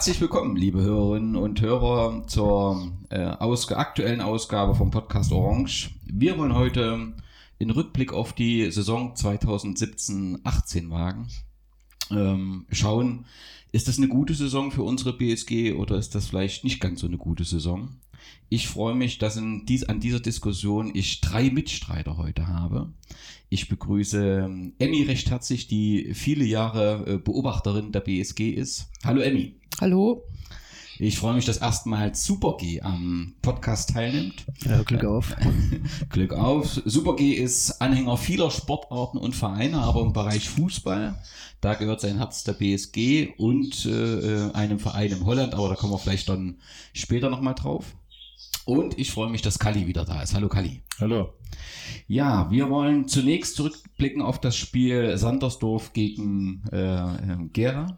Herzlich willkommen, liebe Hörerinnen und Hörer, zur äh, Ausg aktuellen Ausgabe vom Podcast Orange. Wir wollen heute in Rückblick auf die Saison 2017-18 wagen. Ähm, schauen, ist das eine gute Saison für unsere BSG oder ist das vielleicht nicht ganz so eine gute Saison? Ich freue mich, dass dies, an dieser Diskussion ich drei Mitstreiter heute habe. Ich begrüße ähm, Emmy recht herzlich, die viele Jahre äh, Beobachterin der BSG ist. Hallo Emmy. Hallo. Ich freue mich, dass erstmals Super G am Podcast teilnimmt. Ja, Glück auf. Glück auf. Super G ist Anhänger vieler Sportarten und Vereine, aber im Bereich Fußball, da gehört sein Herz der BSG und äh, äh, einem Verein in Holland, aber da kommen wir vielleicht dann später nochmal drauf. Und ich freue mich, dass Kali wieder da ist. Hallo Kali. Hallo. Ja, wir wollen zunächst zurückblicken auf das Spiel Sandersdorf gegen äh, Gera.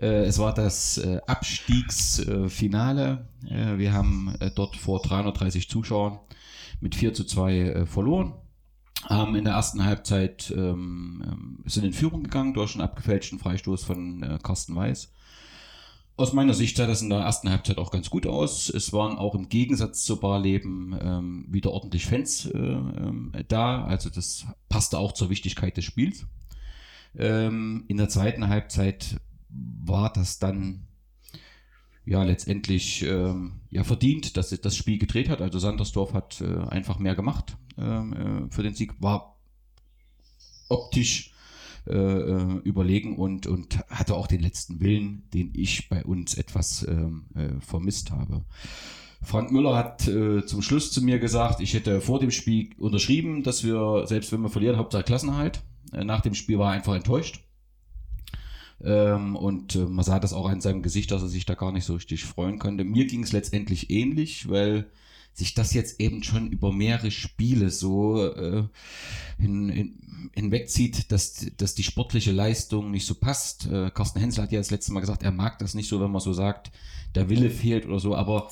Äh, es war das äh, Abstiegsfinale. Äh, wir haben dort vor 330 Zuschauern mit 4 zu 2 äh, verloren. Haben in der ersten Halbzeit ähm, ähm, sind in Führung gegangen durch einen abgefälschten Freistoß von Carsten Weiß. Aus meiner Sicht sah das in der ersten Halbzeit auch ganz gut aus. Es waren auch im Gegensatz zu Barleben ähm, wieder ordentlich Fans äh, äh, da. Also das passte auch zur Wichtigkeit des Spiels. Ähm, in der zweiten Halbzeit war das dann ja letztendlich ähm, ja verdient, dass das Spiel gedreht hat. Also Sandersdorf hat äh, einfach mehr gemacht ähm, äh, für den Sieg, war optisch äh, äh, überlegen und, und hatte auch den letzten Willen, den ich bei uns etwas ähm, äh, vermisst habe. Frank Müller hat äh, zum Schluss zu mir gesagt, ich hätte vor dem Spiel unterschrieben, dass wir, selbst wenn wir verlieren, Hauptsache Klassenerhalt. Äh, nach dem Spiel war er einfach enttäuscht. Ähm, und äh, man sah das auch an seinem Gesicht, dass er sich da gar nicht so richtig freuen konnte. Mir ging es letztendlich ähnlich, weil sich das jetzt eben schon über mehrere Spiele so äh, hin, hin, hinwegzieht, dass, dass die sportliche Leistung nicht so passt. Äh, Carsten Hensel hat ja das letzte Mal gesagt, er mag das nicht so, wenn man so sagt, der Wille fehlt oder so, aber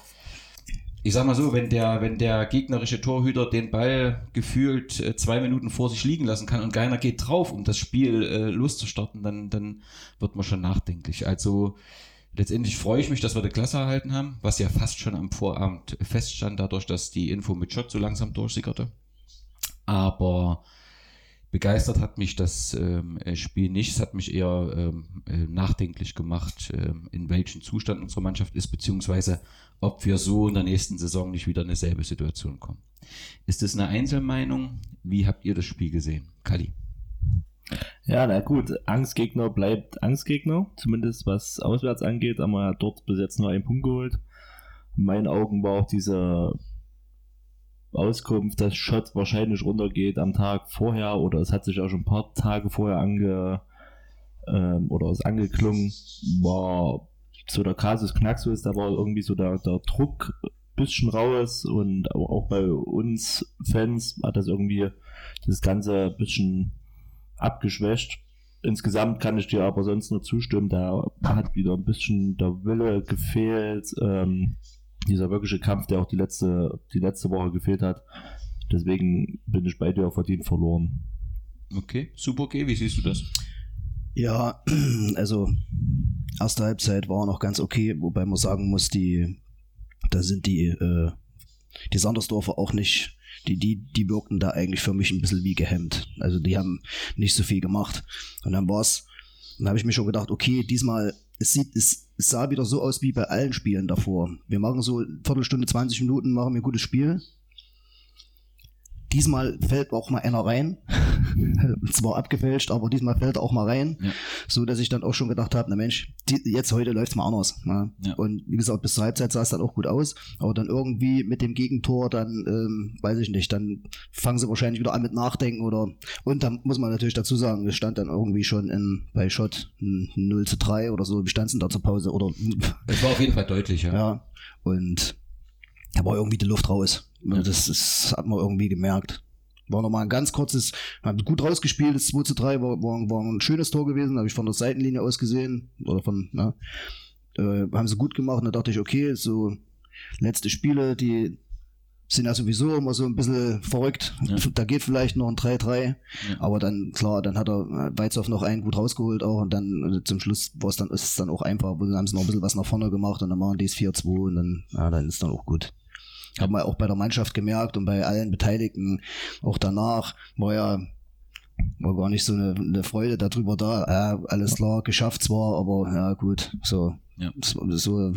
ich sag mal so, wenn der, wenn der gegnerische Torhüter den Ball gefühlt äh, zwei Minuten vor sich liegen lassen kann und keiner geht drauf, um das Spiel äh, loszustarten, dann, dann wird man schon nachdenklich. Also letztendlich freue ich mich, dass wir die Klasse erhalten haben, was ja fast schon am Vorabend feststand, dadurch, dass die Info mit Schott so langsam durchsickerte. Aber begeistert hat mich das ähm, Spiel nicht. Es hat mich eher ähm, äh, nachdenklich gemacht, ähm, in welchem Zustand unsere Mannschaft ist, beziehungsweise ob wir so in der nächsten Saison nicht wieder in dieselbe Situation kommen. Ist das eine Einzelmeinung? Wie habt ihr das Spiel gesehen? Kali. Ja, na gut, Angstgegner bleibt Angstgegner, zumindest was auswärts angeht, haben wir dort bis jetzt nur einen Punkt geholt. In meinen Augen war auch diese Auskunft, dass Schott wahrscheinlich runtergeht am Tag vorher oder es hat sich auch schon ein paar Tage vorher ange ähm, oder ist angeklungen, war so der Kasus Knaxus, da war irgendwie so der, der Druck ein bisschen raus und auch bei uns Fans hat das irgendwie das Ganze ein bisschen abgeschwächt. Insgesamt kann ich dir aber sonst nur zustimmen, da hat wieder ein bisschen der Wille gefehlt. Ähm, dieser wirkliche Kampf, der auch die letzte, die letzte Woche gefehlt hat. Deswegen bin ich bei dir verdient verloren. Okay, super, okay. Wie siehst du das? Ja, also erste Halbzeit war noch ganz okay, wobei man sagen muss, die, da sind die, äh, die Sandersdorfer auch nicht, die, die, die wirkten da eigentlich für mich ein bisschen wie gehemmt. Also die haben nicht so viel gemacht. Und dann war's, dann habe ich mir schon gedacht, okay, diesmal es sieht, es, es sah wieder so aus wie bei allen Spielen davor. Wir machen so Viertelstunde, 20 Minuten, machen wir ein gutes Spiel. Diesmal fällt auch mal einer rein. Zwar abgefälscht, aber diesmal fällt er auch mal rein. Ja. So dass ich dann auch schon gedacht habe, na Mensch, die, jetzt heute läuft es mal anders. Ne? Ja. Und wie gesagt, bis zur Halbzeit sah es dann auch gut aus. Aber dann irgendwie mit dem Gegentor, dann ähm, weiß ich nicht, dann fangen sie wahrscheinlich wieder an mit Nachdenken oder und dann muss man natürlich dazu sagen, es stand dann irgendwie schon in, bei Schott 0 zu 3 oder so, wie stand da zur Pause oder Es war auf jeden Fall deutlich, ja. Ja. Und da war irgendwie die Luft raus. Das, das hat man irgendwie gemerkt. War nochmal ein ganz kurzes, haben gut rausgespielt, das 2 zu 3 war, war, war ein schönes Tor gewesen, habe ich von der Seitenlinie aus gesehen, oder von, ne, äh, haben sie gut gemacht und da dachte ich, okay, so letzte Spiele, die sind ja sowieso immer so ein bisschen verrückt. Ja. Da geht vielleicht noch ein 3-3, Ja. aber dann, klar, dann hat er Weizhoff noch einen gut rausgeholt auch und dann äh, zum Schluss war es dann, ist es dann auch einfach, dann haben sie noch ein bisschen was nach vorne gemacht und dann machen die es 4-2 und dann, ja, dann ist dann auch gut. Haben wir auch bei der Mannschaft gemerkt und bei allen Beteiligten, auch danach, war ja war gar nicht so eine, eine Freude darüber da. Ja, alles klar, geschafft zwar, aber ja gut, so, Ja. so, so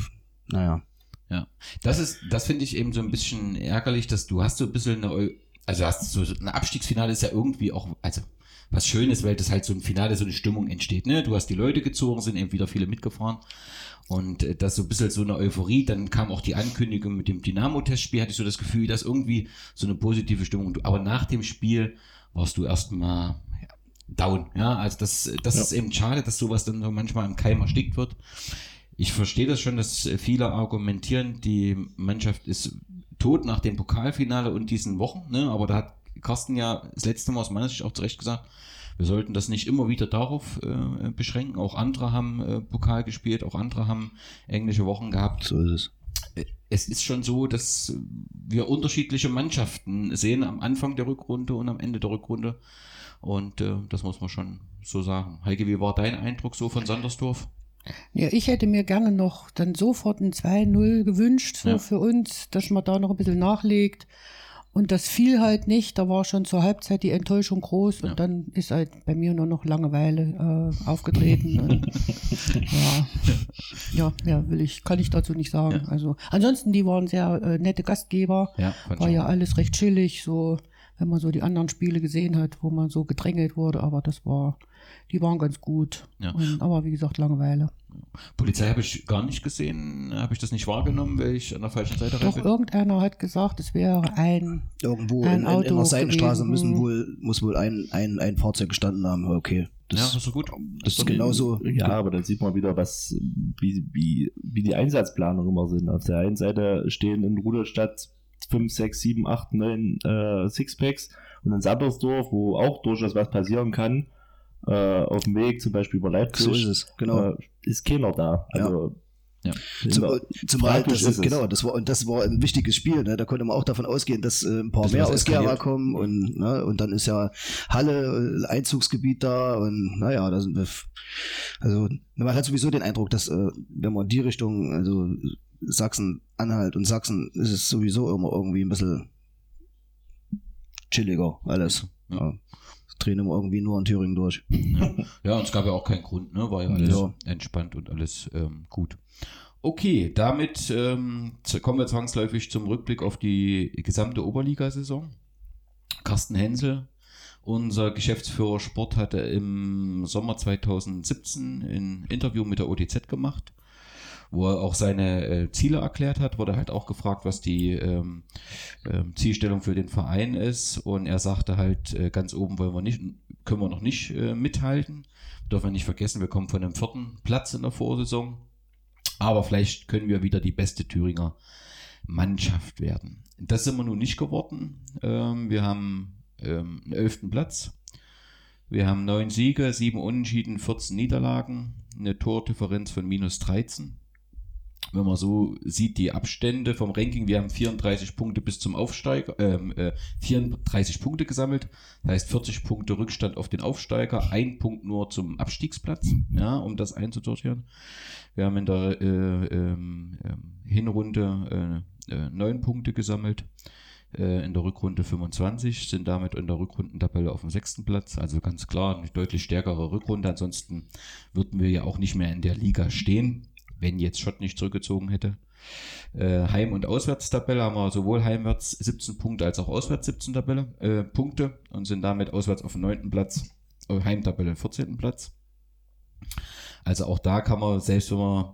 naja. Ja, das ist, das finde ich eben so ein bisschen ärgerlich, dass du hast so ein bisschen eine, also hast so ein Abstiegsfinale ist ja irgendwie auch, also was Schönes, weil das halt so ein Finale so eine Stimmung entsteht, ne? Du hast die Leute gezogen, sind eben wieder viele mitgefahren und äh, das so ein bisschen so eine Euphorie, dann kam auch die Ankündigung mit dem Dynamo-Testspiel, hatte ich so das Gefühl, dass irgendwie so eine positive Stimmung, aber nach dem Spiel warst du erstmal down, ja, also das, das Ja. ist eben schade, dass sowas dann so manchmal im Keim erstickt wird. Ich verstehe das schon, dass viele argumentieren, die Mannschaft ist tot nach dem Pokalfinale und diesen Wochen, ne? aber da hat Carsten ja das letzte Mal aus meiner Sicht auch zu Recht gesagt, wir sollten das nicht immer wieder darauf äh, beschränken. Auch andere haben äh, Pokal gespielt, auch andere haben englische Wochen gehabt. So ist es. Es ist schon so, dass wir unterschiedliche Mannschaften sehen am Anfang der Rückrunde und am Ende der Rückrunde. Und äh, das muss man schon so sagen. Heike, wie war dein Eindruck so von Sandersdorf? Ja, ich hätte mir gerne noch dann sofort ein 2-0 gewünscht, so Ja. für uns, dass man da noch ein bisschen nachlegt. Und das fiel halt nicht. Da war schon zur Halbzeit die Enttäuschung groß und Ja. dann ist halt bei mir nur noch Langeweile äh, aufgetreten. und, ja. ja, ja, will ich, kann ich dazu nicht sagen. Ja. Also ansonsten, die waren sehr äh, nette Gastgeber. War ja alles recht chillig, so wenn man so die anderen Spiele gesehen hat, wo man so gedrängelt wurde, aber das war, die waren ganz gut. Ja. Und, aber wie gesagt, Langeweile. Polizei habe ich gar nicht gesehen, habe ich das nicht wahrgenommen, weil ich an der falschen Seite Doch bin. irgendeiner hat gesagt, es wäre ein Irgendwo Ein in, in, in Auto der Seitenstraße gewesen. müssen wohl, muss wohl ein, ein, ein Fahrzeug gestanden haben. Okay. Das, ja, das ist so gut. das ist genauso. Ja, aber dann sieht man wieder, was, wie, wie, wie die Einsatzplanungen immer sind. Auf der einen Seite stehen in Ruderstadt 5, 6, 7, 8, 9 äh, Sixpacks und in Sandersdorf, wo auch durchaus was passieren kann, äh, auf dem Weg zum Beispiel über Leipzig, So ist es, genau. äh, ist keiner da. Also, Ja. Zum, immer- zumal das ist ist, es. genau, das war und das war ein wichtiges Spiel, ne? Da konnte man auch davon ausgehen, dass äh, ein paar mehr aus Gera kommen und ne, und dann ist ja Halle äh, Einzugsgebiet da und naja, da sind wir also man hat sowieso den Eindruck, dass äh, wenn man in die Richtung, also Sachsen, Anhalt und Sachsen, ist es sowieso immer irgendwie ein bisschen chilliger alles. Ja. Ja. Drehen immer irgendwie nur in Thüringen durch. Ja. ja, und es gab ja auch keinen Grund, ne? War ja alles Ja. entspannt und alles ähm, gut. Okay, damit ähm, kommen wir zwangsläufig zum Rückblick auf die gesamte Oberligasaison. Carsten Hensel, unser Geschäftsführer Sport, hatte im Sommer 2017 ein Interview mit der OTZ gemacht, wo er auch seine äh, Ziele erklärt hat, wurde halt auch gefragt, was die ähm, ähm, Zielstellung für den Verein ist und er sagte halt, äh, ganz oben wollen wir nicht, können wir noch nicht äh, mithalten. Dürfen wir nicht vergessen, wir kommen von einem vierten Platz in der Vorsaison. Aber vielleicht können wir wieder die beste Thüringer Mannschaft werden. Das sind wir nun nicht geworden. Ähm, wir haben ähm, einen elften Platz. Wir haben neun Siege, sieben Unentschieden, 14 Niederlagen, eine Tordifferenz von minus 13. Wenn man so sieht, die Abstände vom Ranking, wir haben 34 Punkte bis zum Aufsteiger, ähm, äh, 34 Punkte gesammelt, das heißt 40 Punkte Rückstand auf den Aufsteiger, ein Punkt nur zum Abstiegsplatz, ja, um das einzusortieren. Wir haben in der äh, ähm, ähm, Hinrunde äh, äh, 9 Punkte gesammelt, äh, in der Rückrunde 25, sind damit in der Rückrundentabelle auf dem sechsten Platz. Also ganz klar eine deutlich stärkere Rückrunde. Ansonsten würden wir ja auch nicht mehr in der Liga stehen, wenn jetzt Schott nicht zurückgezogen hätte. Äh, Heim- und Auswärtstabelle haben wir sowohl heimwärts 17 Punkte als auch auswärts 17 Tabelle, äh, Punkte und sind damit auswärts auf dem 9. Platz, äh, Heimtabelle 14. Platz. Also auch da kann man, selbst wenn man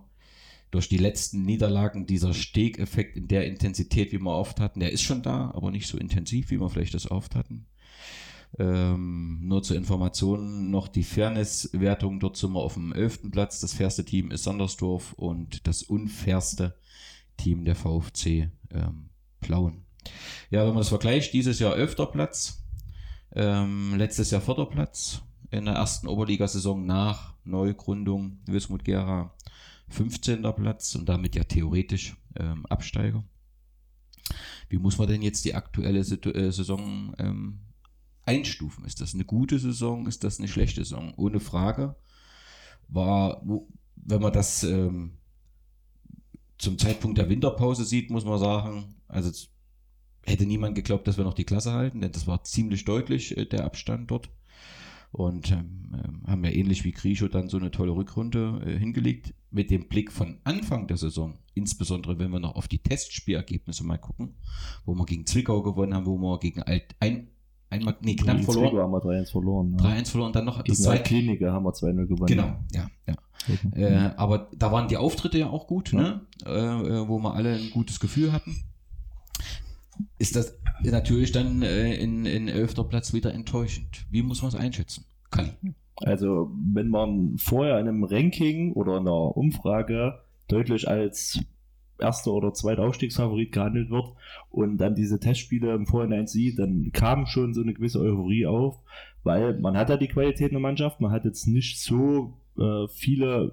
durch die letzten Niederlagen dieser Stegeffekt in der Intensität, wie wir oft hatten, der ist schon da, aber nicht so intensiv, wie wir vielleicht das oft hatten. Ähm, nur zur Information noch die Fairness-Wertung. Dort sind wir auf dem 11. Platz. Das fairste Team ist Sandersdorf und das unfairste Team der VfC ähm, Plauen. Ja, wenn man das vergleicht, dieses Jahr 11. Platz, ähm, letztes Jahr 4. Platz in der ersten Oberligasaison nach Neugründung Wismut Gera 15. Platz und damit ja theoretisch ähm, Absteiger. Wie muss man denn jetzt die aktuelle äh, Saison ähm, einstufen? Ist das eine gute Saison? Ist das eine schlechte Saison? Ohne Frage war, wenn man das ähm, zum Zeitpunkt der Winterpause sieht, muss man sagen, also hätte niemand geglaubt, dass wir noch die Klasse halten, denn das war ziemlich deutlich äh, der Abstand dort. Und ähm, ähm, haben ja ähnlich wie Grisho dann so eine tolle Rückrunde äh, hingelegt. Mit dem Blick von Anfang der Saison, insbesondere wenn wir noch auf die Testspielergebnisse mal gucken, wo wir gegen Zwickau gewonnen haben, wo wir gegen Alt, ein, einmal, nee, knapp Gegen verloren. Zwickau haben wir 3-1 verloren. 3-1 verloren, dann noch das Gegen zweite. Kliniker haben wir 2-0 gewonnen. Genau, ja, ja. Mhm. Äh, aber da waren die Auftritte ja auch gut, ne? Äh, äh, wo wir alle ein gutes Gefühl hatten. Ist das natürlich dann äh, in, in elfter Platz wieder enttäuschend. Wie muss man es einschätzen? Kalli. Also, wenn man vorher in einem Ranking oder in einer Umfrage deutlich als erster oder zweiter Aufstiegsfavorit gehandelt wird und dann diese Testspiele im Vorhinein sieht, dann kam schon so eine gewisse Euphorie auf, weil man hat ja die Qualität in der Mannschaft, man hat jetzt nicht so äh, viele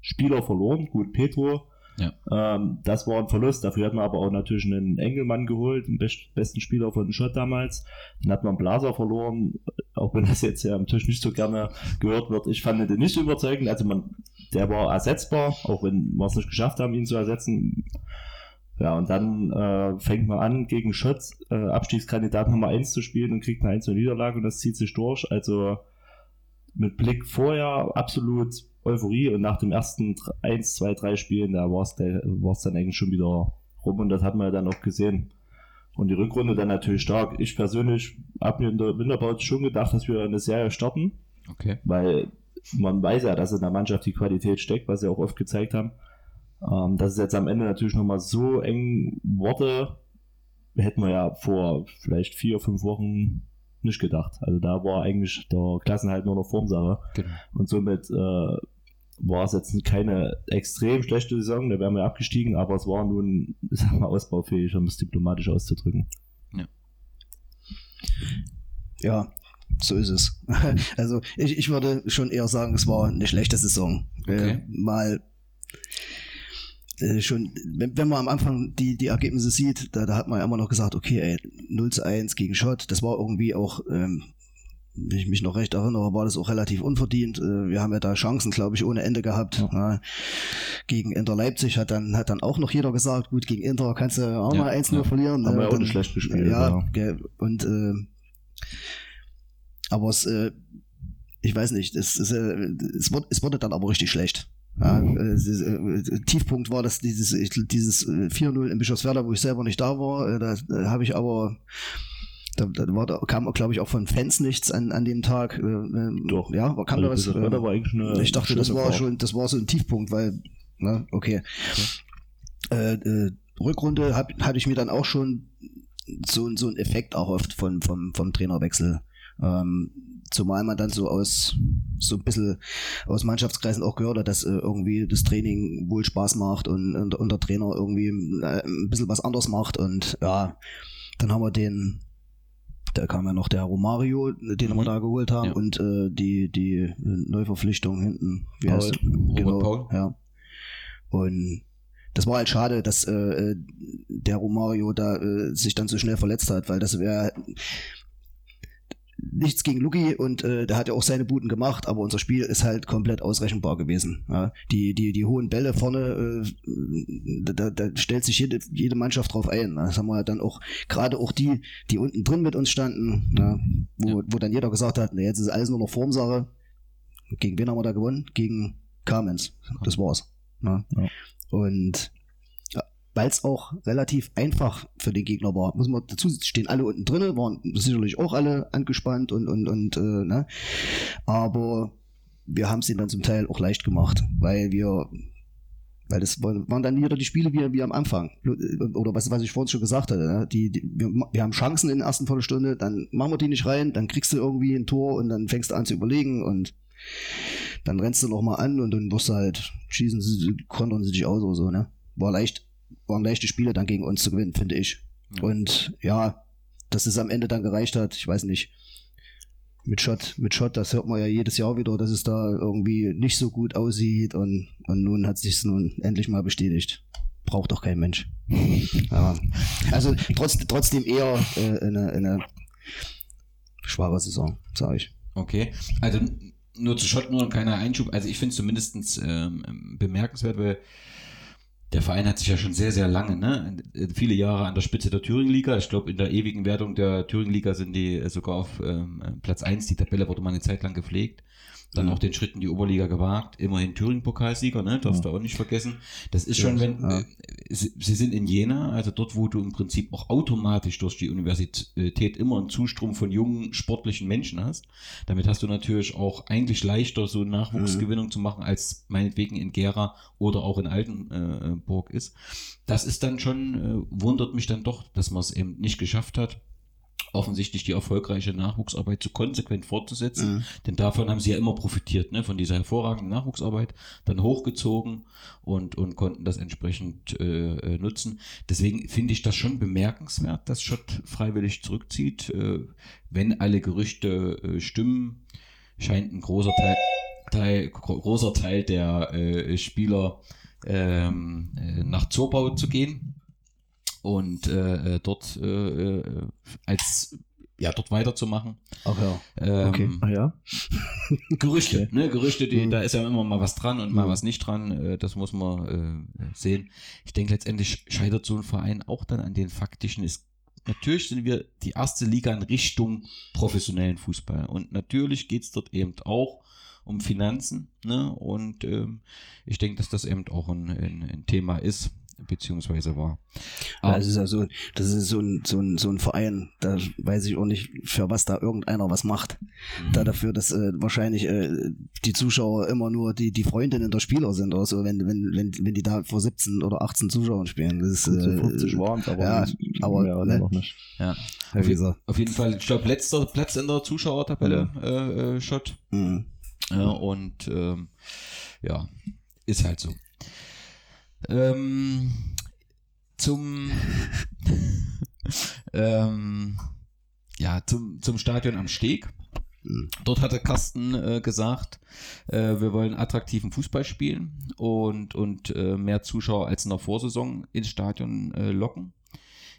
Spieler verloren. Gut, Petro, Ja. ähm, das war ein Verlust. Dafür hat man aber auch natürlich einen Engelmann geholt, den best besten Spieler von Schott damals. Dann hat man Blaser verloren, auch wenn das jetzt ja am Tisch nicht so gerne gehört wird. Ich fand den nicht überzeugend. Also man, der war ersetzbar, auch wenn wir es nicht geschafft haben, ihn zu ersetzen. Ja, und dann äh, fängt man an, gegen Schott äh, Abstiegskandidat Nummer 1 zu spielen und kriegt eine 1 Niederlage und das zieht sich durch. Also mit Blick vorher absolut Euphorie und nach dem ersten 1, 2, 3 Spielen, da war es dann eigentlich schon wieder rum und das hat man ja dann auch gesehen. Und die Rückrunde dann natürlich stark. Ich persönlich habe mir in der Winterpause schon gedacht, dass wir eine Serie starten, Okay. weil man weiß ja, dass in der Mannschaft die Qualität steckt, was sie auch oft gezeigt haben. Ähm, dass es jetzt am Ende natürlich nochmal so eng wurde, hätten wir ja vor vielleicht vier, fünf Wochen nicht gedacht. Also da war eigentlich der Klassenhalt nur noch Formsache. Genau. Und somit äh, war es jetzt keine extrem schlechte Saison, da wären wir abgestiegen, aber es war nun, sag mal, ausbaufähig, um es diplomatisch auszudrücken. Ja, so ist es. Also ich, ich würde schon eher sagen, es war eine schlechte Saison. Okay. Äh, mal äh, schon, wenn, wenn man am Anfang die, die Ergebnisse sieht, da, da hat man ja immer noch gesagt, okay, ey, 0 zu 1 gegen Schott, das war irgendwie auch, ähm, wenn ich mich noch recht erinnere, war das auch relativ unverdient. Äh, Wir haben ja da Chancen, glaube ich, ohne Ende gehabt. Ja. Gegen Inter Leipzig hat dann, hat dann auch noch jeder gesagt, gut, gegen Inter kannst du auch Ja, mal 1-0 ja. verlieren. Haben wir Äh, auch dann- nicht schlecht gespielt. ja, ja. und äh, aber es, äh, ich weiß nicht, es, es, äh, es, wurde, es wurde dann aber richtig schlecht. Ja, äh, äh, Tiefpunkt war das dieses, dieses äh, 4-0 in Bischofswerda, wo ich selber nicht da war. Äh, da da habe ich aber, da, da, war, da kam, glaube ich, auch von Fans nichts an, an dem Tag. Äh, äh, Doch. Ja, kam da was? Also, das Wetter war eigentlich eine ich dachte, das war Fahrt. schon, das war so ein Tiefpunkt, weil, ne, okay. Äh, äh, Rückrunde hab, hatte ich mir dann auch schon so, so einen Effekt erhofft von, vom, vom Trainerwechsel. Ähm, zumal man dann so aus so ein bisschen aus Mannschaftskreisen auch gehört hat, dass äh, irgendwie das Training wohl Spaß macht und, und, und der Trainer irgendwie äh, ein bisschen was anders macht und ja, dann haben wir den da kam ja noch der Romario, den Mhm. wir da geholt haben Ja. und äh, die, die Neuverpflichtung hinten. Wie Paul. heißt Robert Paul. Ja. Und das war halt schade, dass äh, äh, der Romario da äh, sich dann so schnell verletzt hat, weil das wäre nichts gegen Luki und äh, der hat ja auch seine Buden gemacht, aber unser Spiel ist halt komplett ausrechenbar gewesen. Ja. Die, die, die hohen Bälle vorne, äh, da, da stellt sich jede, jede Mannschaft drauf ein. Das haben wir dann auch, gerade auch die, die unten drin mit uns standen, ja, wo, wo dann jeder gesagt hat, na, jetzt ist alles nur noch Formsache. Gegen wen haben wir da gewonnen? Gegen Carmens. Das war's. Ja. Ja. Und weil es auch relativ einfach für den Gegner war, muss man dazu stehen, alle unten drinnen, waren sicherlich auch alle angespannt und, und, und äh, ne? Aber wir haben es ihnen dann zum Teil auch leicht gemacht, weil wir weil das waren dann wieder die Spiele wie, wie am Anfang. Oder was, was ich vorhin schon gesagt hatte. Ne? Die, die, wir, wir haben Chancen in der ersten Viertelstunde, dann machen wir die nicht rein, dann kriegst du irgendwie ein Tor und dann fängst du an zu überlegen und dann rennst du nochmal an und dann wirst du halt, schießen sie, kontern sie dich aus oder so, ne? War leicht, waren leichte Spiele dann gegen uns zu gewinnen, finde ich. Ja. Und ja, dass es am Ende dann gereicht hat, ich weiß nicht. Mit Schott, mit Schott, das hört man ja jedes Jahr wieder, dass es da irgendwie nicht so gut aussieht und, und nun hat sich's nun endlich mal bestätigt. Braucht doch kein Mensch. Ja. Also trotz, trotzdem eher äh, eine, eine schwache Saison, sage ich. Okay, also nur zu Schott, nur ein kleiner Einschub. Also ich finde es zumindest ähm, bemerkenswert, weil der Verein hat sich ja schon sehr, sehr lange, ne, viele Jahre an der Spitze der Thüringen-Liga. Ich glaube, in der ewigen Wertung der Thüringen-Liga sind die sogar auf ähm, Platz 1. Die Tabelle wurde mal eine Zeit lang gepflegt. Dann Mhm. auch den Schritt in die Oberliga gewagt. Immerhin Thüringen-Pokalsieger, ne? Darfst du auch nicht vergessen. Das ist schon, wenn, Ja. äh, sie, sie sind in Jena, also dort, wo du im Prinzip auch automatisch durch die Universität immer einen Zustrom von jungen, sportlichen Menschen hast. Damit hast du natürlich auch eigentlich leichter, so Nachwuchsgewinnung zu machen, als meinetwegen in Gera oder auch in Altenburg ist. Das ist dann schon, äh, wundert mich dann doch, dass man es eben nicht geschafft hat, offensichtlich die erfolgreiche Nachwuchsarbeit so konsequent fortzusetzen. Mhm. Denn davon haben sie ja immer profitiert, ne? von dieser hervorragenden Nachwuchsarbeit, dann hochgezogen und, und konnten das entsprechend äh, äh, nutzen. Deswegen finde ich das schon bemerkenswert, dass Schott freiwillig zurückzieht. Äh, wenn alle Gerüchte äh, stimmen, scheint ein großer Teil, Teil, gro- großer Teil der äh, Spieler ähm, äh, nach Zorbau zu gehen und äh, äh, dort äh, äh, als ja dort weiterzumachen. Ach ja. Ähm, Okay. Ach ja? Gerüchte, ne? Gerüchte, die, Mhm. da ist ja immer mal was dran und mal Mhm. was nicht dran. Äh, das muss man äh, sehen. Ich denke, letztendlich scheitert so ein Verein auch dann an den faktischen. Ist, natürlich sind wir die erste Liga in Richtung professionellen Fußball. Und natürlich geht's dort eben auch um Finanzen. Ne? Und ähm, ich denke, dass das eben auch ein, ein, ein Thema ist, beziehungsweise war. Ja, das ist ja so, das ist so ein, so ein, so ein Verein, da weiß ich auch nicht, für was da irgendeiner was macht. Da dafür, dass äh, wahrscheinlich äh, die Zuschauer immer nur die, die Freundinnen der Spieler sind oder so, wenn, wenn, wenn, wenn die da vor 17 oder 18 Zuschauern spielen. Das ist, äh, 50 waren es, aber, ja, nicht- aber, mehr ne? noch nicht. ja. ich gesagt. Auf jeden Fall, ich glaube, letzter Platz in der Zuschauertabelle, äh, äh, Schott. Mhm. Ja, und ähm, ja, ist halt so. Ähm, zum ähm, ja, zum, zum Stadion am Steg. Mhm. Dort hatte Carsten äh, gesagt, äh, wir wollen attraktiven Fußball spielen und, und äh, mehr Zuschauer als in der Vorsaison ins Stadion äh, locken.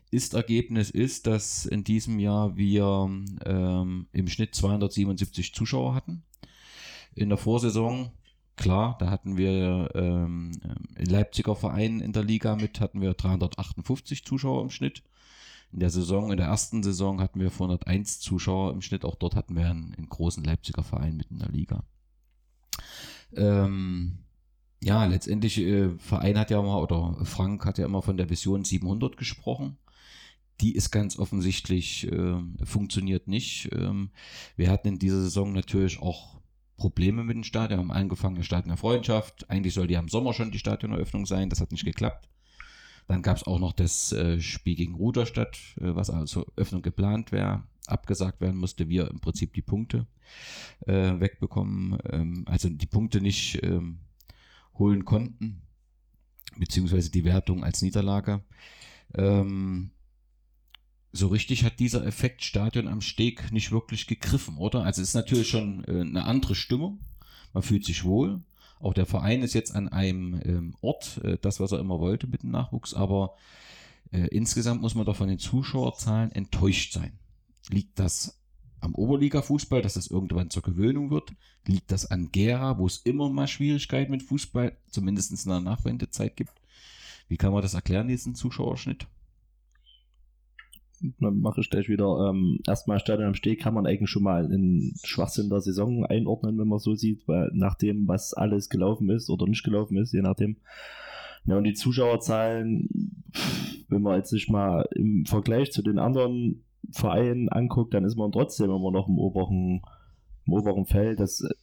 Ist-Ergebnis ist, dass in diesem Jahr wir ähm, im Schnitt 277 Zuschauer hatten. In der Vorsaison, klar, da hatten wir ähm, Leipziger Verein in der Liga mit, hatten wir 358 Zuschauer im Schnitt. In der Saison, in der ersten Saison hatten wir 401 Zuschauer im Schnitt. Auch dort hatten wir einen, einen großen Leipziger Verein mit in der Liga. Ähm, ja, letztendlich, äh, Verein hat ja mal, oder Frank hat ja immer von der Vision 700 gesprochen. Die ist ganz offensichtlich, äh, funktioniert nicht. Ähm, wir hatten in dieser Saison natürlich auch Probleme mit dem Stadion. Wir haben angefangen, das Stadion der Freundschaft. Eigentlich sollte ja im Sommer schon die Stadioneröffnung sein. Das hat nicht geklappt. Dann gab es auch noch das äh, Spiel gegen Ruderstadt, äh, was also Öffnung geplant wäre, abgesagt werden musste. Wir im Prinzip die Punkte äh, wegbekommen, ähm, also die Punkte nicht ähm, holen konnten, beziehungsweise die Wertung als Niederlage. Ähm, so richtig hat dieser Effekt Stadion am Steg nicht wirklich gegriffen, oder? Also es ist natürlich schon äh, eine andere Stimmung. Man fühlt sich wohl. Auch der Verein ist jetzt an einem ähm, Ort, äh, das, was er immer wollte mit dem Nachwuchs, aber äh, insgesamt muss man doch von den Zuschauerzahlen enttäuscht sein. Liegt das am Oberliga-Fußball, dass das irgendwann zur Gewöhnung wird? Liegt das an Gera, wo es immer mal Schwierigkeiten mit Fußball, zumindest in der Nachwendezeit gibt? Wie kann man das erklären, diesen Zuschauerschnitt? Dann mache ich gleich wieder. Ähm, erstmal Stadion am Steg kann man eigentlich schon mal in Schwachsinn der Saison einordnen, wenn man so sieht, weil nach dem, was alles gelaufen ist oder nicht gelaufen ist, je nachdem. Ja, und die Zuschauerzahlen, wenn man jetzt sich mal im Vergleich zu den anderen Vereinen anguckt, dann ist man trotzdem immer noch im oberen, im oberen Feld. Das äh,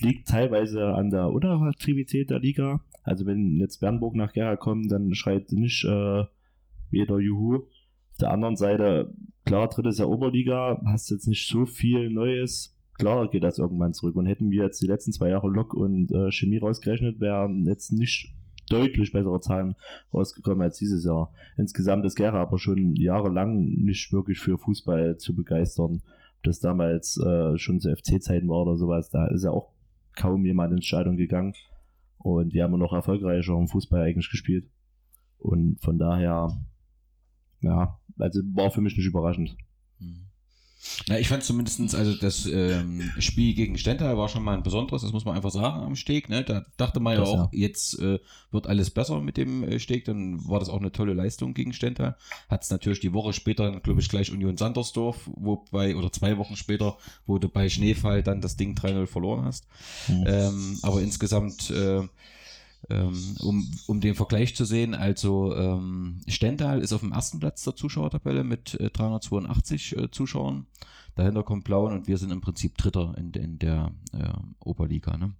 liegt teilweise an der Unattraktivität der Liga. Also wenn jetzt Bernburg nach Gera kommt, dann schreit nicht äh, jeder Juhu. Der anderen Seite, klar, drittes Jahr Oberliga, hast jetzt nicht so viel Neues. Klar geht das irgendwann zurück. Und hätten wir jetzt die letzten zwei Jahre Lok und äh, Chemie rausgerechnet, wären jetzt nicht deutlich bessere Zahlen rausgekommen als dieses Jahr. Insgesamt ist Gera aber schon jahrelang nicht wirklich für Fußball zu begeistern. Ob das damals äh, schon zu FC-Zeiten war oder sowas, da ist ja auch kaum jemand ins Stadion gegangen. Und die haben noch erfolgreicher im Fußball eigentlich gespielt. Und von daher, ja, also war für mich nicht überraschend. Mhm. Ja, ich fand zumindestens also das ähm, Spiel gegen Stendal war schon mal ein besonderes, das muss man einfach sagen am Steg. Ne? Da dachte man ja Das, auch, jetzt äh, wird alles besser mit dem äh, Steg, dann war das auch eine tolle Leistung gegen Stendal. Hat es natürlich die Woche später, glaube ich, gleich Union Sandersdorf, wobei, oder zwei Wochen später, wo du bei Schneefall dann das Ding 3-0 verloren hast. Mhm. Ähm, aber insgesamt, äh, um, um den Vergleich zu sehen, also ähm, Stendal ist auf dem ersten Platz der Zuschauertabelle mit äh, 382 äh, Zuschauern. Dahinter kommt Blauen und wir sind im Prinzip Dritter in, in der äh, Oberliga. Ne?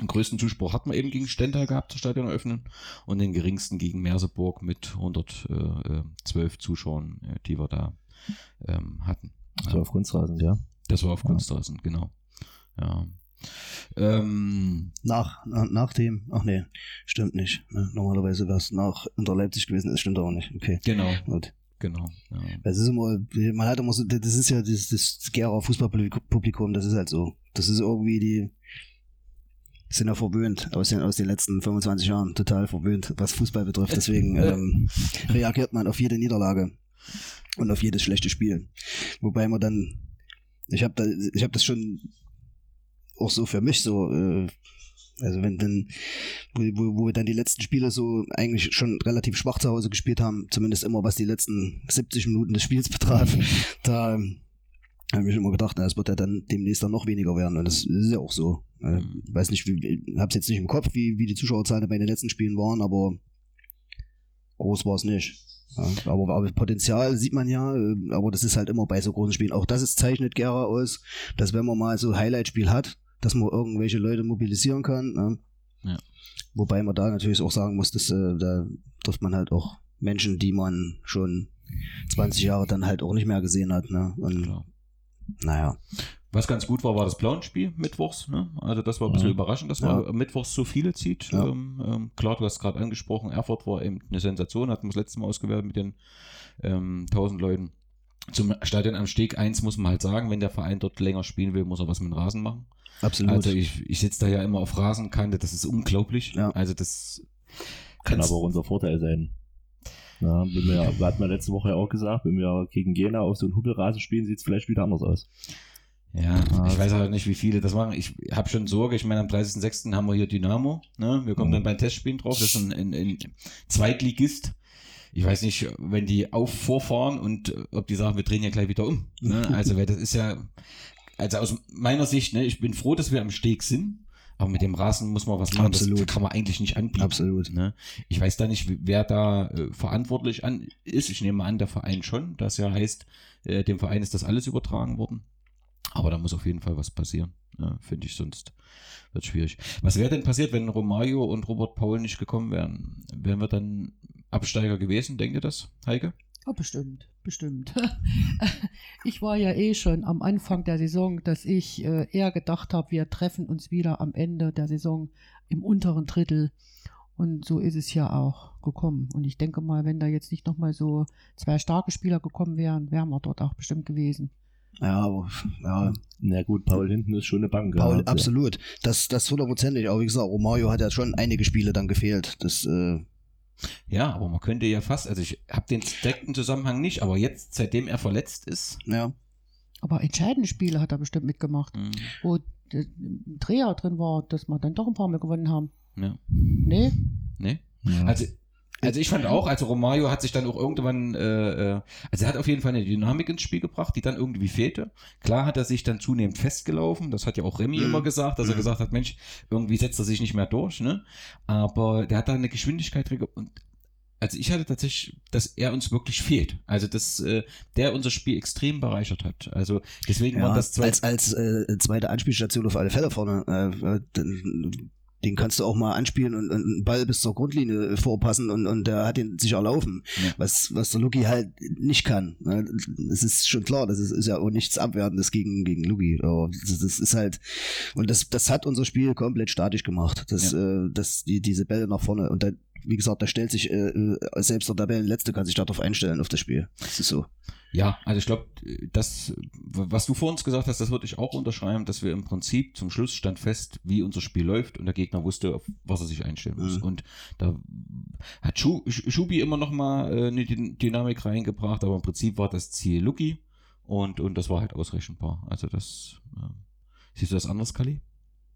Den größten Zuspruch hat man eben gegen Stendal gehabt zur Stadioneröffnung und den geringsten gegen Merseburg mit 112 Zuschauern, äh, die wir da ähm, hatten. So auf Kunstrasen, ja. Das war auf Kunstrasen, genau. Ja. Ähm, Nach, nach, dem, ach nee, stimmt nicht. Ne? Normalerweise wäre es nach unter Leipzig gewesen, das stimmt auch nicht. Okay, genau, gut. genau. Ja. Das ist immer, man hat immer so, das ist ja das, das Gera Fußballpublikum, das ist halt so. Das ist irgendwie die, sind ja verwöhnt aus den, aus den letzten 25 Jahren, total verwöhnt, was Fußball betrifft. Deswegen ähm, reagiert man auf jede Niederlage und auf jedes schlechte Spiel. Wobei man dann, ich habe da, ich habe das schon auch so für mich so, äh, also wenn dann, wo, wo, wir dann die letzten Spiele so eigentlich schon relativ schwach zu Hause gespielt haben, zumindest immer was die letzten 70 Minuten des Spiels betraf, da habe ich immer gedacht, na, es wird ja dann demnächst dann noch weniger werden und das ist ja auch so. Äh, weiß nicht, wie, hab's jetzt nicht im Kopf, wie, wie die Zuschauerzahlen bei den letzten Spielen waren, aber groß war es nicht. Ja, aber, aber Potenzial sieht man ja, äh, aber das ist halt immer bei so großen Spielen. Auch das ist, zeichnet Gera aus, dass wenn man mal so ein Highlight-Spiel hat, dass man irgendwelche Leute mobilisieren kann. Ne? Ja. Wobei man da natürlich auch sagen muss, dass äh, da trifft man halt auch Menschen, die man schon 20 Jahre dann halt auch nicht mehr gesehen hat. Ne? Und Klar. naja, Was ganz gut war, war das Blauenspiel mittwochs. Ne? Also das war ein bisschen Mhm. überraschend, dass Ja. man mittwochs so viele zieht. Ja. Ähm, ähm, klar, du hast gerade angesprochen, Erfurt war eben eine Sensation, hatten wir das letzte Mal ausgewertet mit den ähm, 1000 Leuten. Zum Stadion am Steg 1 muss man halt sagen, wenn der Verein dort länger spielen will, muss er was mit dem Rasen machen. Absolut. Also ich, ich sitze da ja immer auf Rasenkante, das ist unglaublich. Ja. Also das Kann aber auch unser Vorteil sein. Ja, wenn wir, hatten wir letzte Woche ja auch gesagt, wenn wir gegen Jena auf so einen Hubbelrasen spielen, sieht es vielleicht wieder anders aus. Ja, Ah, ich weiß halt nicht, wie viele das machen. Ich habe schon Sorge. Ich meine, am 30.06. haben wir hier Dynamo. Ne? Wir kommen Mhm. dann beim Testspielen drauf. Das ist ein, ein, ein Zweitligist. Ich weiß nicht, wenn die auf vorfahren und äh, ob die sagen, wir drehen ja gleich wieder um. Ne? Also, weil das ist ja, also aus meiner Sicht, ne, ich bin froh, dass wir am Steg sind. Aber mit dem Rasen muss man was machen. Absolut. Das kann man eigentlich nicht anbieten. Absolut. Ne? Ich weiß da nicht, wer da äh, verantwortlich an ist. Ich nehme an, der Verein schon. Das ja heißt, äh, dem Verein ist das alles übertragen worden. Aber da muss auf jeden Fall was passieren. Ja, Finde ich, sonst wird schwierig. Was wäre denn passiert, wenn Romario und Robert Paul nicht gekommen wären? Wären wir dann Absteiger gewesen, denkt ihr das, Heike? Ja, bestimmt, bestimmt. Ich war ja eh schon am Anfang der Saison, dass ich äh, eher gedacht habe, wir treffen uns wieder am Ende der Saison im unteren Drittel. Und so ist es ja auch gekommen. Und ich denke mal, wenn da jetzt nicht nochmal so zwei starke Spieler gekommen wären, wären wir dort auch bestimmt gewesen. Ja, aber ja, Na gut, Paul hinten ist schon eine Bank. Paul, ja. absolut. Das, das hundertprozentig. Aber wie gesagt, Romario hat ja schon einige Spiele dann gefehlt. Das, äh, Ja, aber man könnte ja fast, also ich habe den direkten Zusammenhang nicht, aber jetzt, seitdem er verletzt ist, ja. Aber entscheidende Spiele hat er bestimmt mitgemacht, mh, wo der ein Dreher drin war, dass wir dann doch ein paar mehr gewonnen haben. ja, Nee? ne? Ja. Also, also ich fand auch, also Romario hat sich dann auch irgendwann, äh, äh, also er hat auf jeden Fall eine Dynamik ins Spiel gebracht, die dann irgendwie fehlte. Klar hat er sich dann zunehmend festgelaufen, das hat ja auch Remy Mhm. immer gesagt, dass er Mhm. gesagt hat, Mensch, irgendwie setzt er sich nicht mehr durch, ne? Aber der hat da eine Geschwindigkeit und also ich hatte tatsächlich, dass er uns wirklich fehlt. Also dass äh, der unser Spiel extrem bereichert hat. Also deswegen ja war das zwei als, als äh, zweite Anspielstation auf alle Fälle vorne. Äh, äh, den, kannst du auch mal anspielen und, und einen Ball bis zur Grundlinie vorpassen und, und der hat ihn sich erlaufen. Ja. Was, was der Luki halt nicht kann. Es ist schon klar, das ist, ist ja auch nichts Abwertendes gegen, gegen Luki. Aber das, das ist halt, und das, das hat unser Spiel komplett statisch gemacht. Das, äh, das, die, diese Bälle nach vorne. Und da, wie gesagt, da stellt sich, äh, äh, selbst der Tabellenletzte kann sich darauf einstellen, auf das Spiel. Das ist so. Ja, also ich glaube, das, was du vor uns gesagt hast, das würde ich auch unterschreiben, dass wir im Prinzip zum Schluss stand fest, wie unser Spiel läuft und der Gegner wusste, auf was er sich einstellen muss. Mhm. Und da hat Schu Schubi immer noch mal äh, eine Dyn- Dynamik reingebracht, aber im Prinzip war das Ziel Lucky und, und das war halt ausrechenbar. Also das, äh, siehst du das anders, Kali?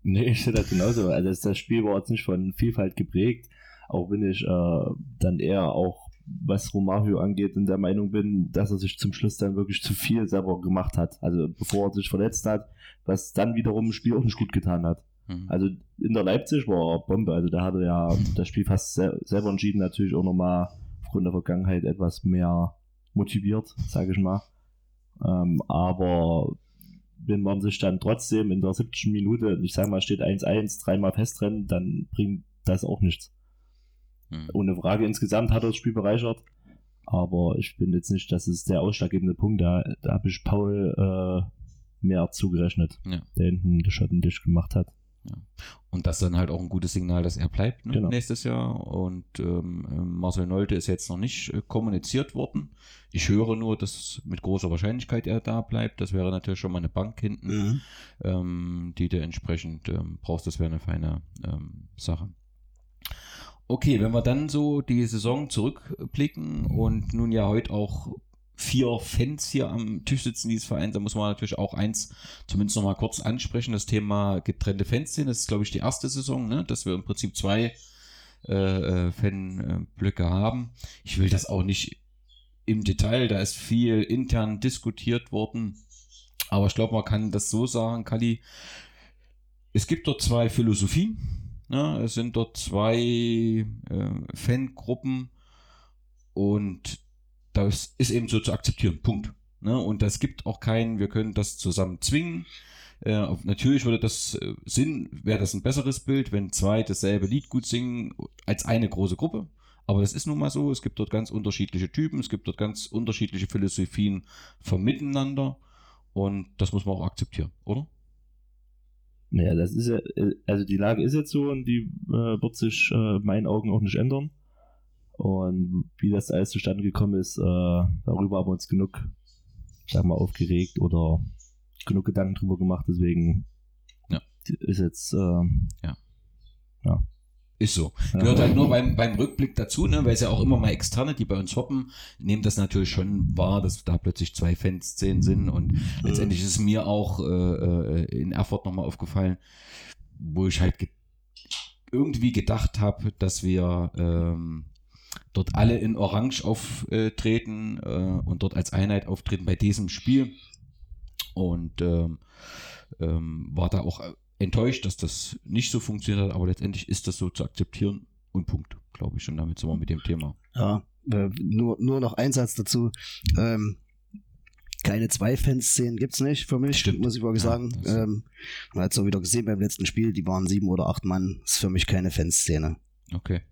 Nee, ich sehe das genauso. Also das Spiel war jetzt nicht von Vielfalt geprägt, auch wenn ich äh, dann eher auch, was Romario angeht, in der Meinung bin, dass er sich zum Schluss dann wirklich zu viel selber gemacht hat. Also bevor er sich verletzt hat, was dann wiederum im Spiel auch nicht gut getan hat. Mhm. Also in der Leipzig war er Bombe. Also da hat er ja das Spiel fast sel selber entschieden, natürlich auch nochmal aufgrund der Vergangenheit etwas mehr motiviert, sage ich mal. Ähm, aber wenn man sich dann trotzdem in der 70. Minute, ich sag mal, steht 1-1, dreimal festrennen, dann bringt das auch nichts. Mhm. Ohne Frage, insgesamt hat er das Spiel bereichert. Aber ich finde jetzt nicht, dass es der ausschlaggebende Punkt. Da, da habe ich Paul äh, mehr zugerechnet, Ja. der hinten den Schatten dicht gemacht hat. Und das dann halt auch ein gutes Signal, dass er bleibt ne, Genau. nächstes Jahr. Und ähm, ähm, Marcel Nolte ist jetzt noch nicht äh, kommuniziert worden. Ich höre nur, dass mit großer Wahrscheinlichkeit er da bleibt. Das wäre natürlich schon mal eine Bank hinten, Mhm. ähm, die du entsprechend ähm, brauchst. Das wäre eine feine ähm, Sache. Okay, wenn wir dann so die Saison zurückblicken und nun ja heute auch vier Fans hier am Tisch sitzen dieses Vereins, da muss man natürlich auch eins zumindest noch mal kurz ansprechen, das Thema getrennte Fanszene. Das ist, glaube ich, die erste Saison, ne? dass wir im Prinzip zwei äh, äh, Fanblöcke haben. Ich will das auch nicht im Detail, da ist viel intern diskutiert worden. Aber ich glaube, man kann das so sagen, Kali, es gibt dort zwei Philosophien. Ne? Es sind dort zwei äh, Fangruppen und das ist eben so zu akzeptieren. Punkt. Ne? Und das gibt auch keinen, wir können das zusammen zwingen. Äh, natürlich würde das äh, Sinn, wäre das ein besseres Bild, wenn zwei dasselbe Lied gut singen als eine große Gruppe. Aber das ist nun mal so. Es gibt dort ganz unterschiedliche Typen, es gibt dort ganz unterschiedliche Philosophien vom Miteinander. Und das muss man auch akzeptieren, oder? Naja, das ist ja, also die Lage ist jetzt so und die äh, wird sich äh, in meinen Augen auch nicht ändern. Und wie das alles zustande gekommen ist, äh, darüber haben wir uns genug, sag mal, aufgeregt oder genug Gedanken drüber gemacht. Deswegen Ja. ist jetzt äh, Ist so. Gehört halt nur beim, beim Rückblick dazu, ne? weil es ja auch immer mal Externe, die bei uns hoppen, nehmen das natürlich schon wahr, dass da plötzlich zwei Fanszenen sind. Und letztendlich ist es mir auch äh, äh, in Erfurt nochmal aufgefallen, wo ich halt ge irgendwie gedacht habe, dass wir ähm, dort alle in Orange auftreten äh, und dort als Einheit auftreten bei diesem Spiel. Und ähm, ähm, war da auch enttäuscht, dass das nicht so funktioniert hat, aber letztendlich ist das so zu akzeptieren und Punkt, glaube ich. Und damit sind wir mit dem Thema. Ja, äh, nur, nur noch ein Satz dazu. Ähm, keine zwei Fanszenen gibt's nicht für mich, Stimmt. muss ich wirklich Ja, sagen. ähm, man hat so wieder gesehen beim letzten Spiel, die waren sieben oder acht Mann. Ist für mich keine Fanszene. Okay.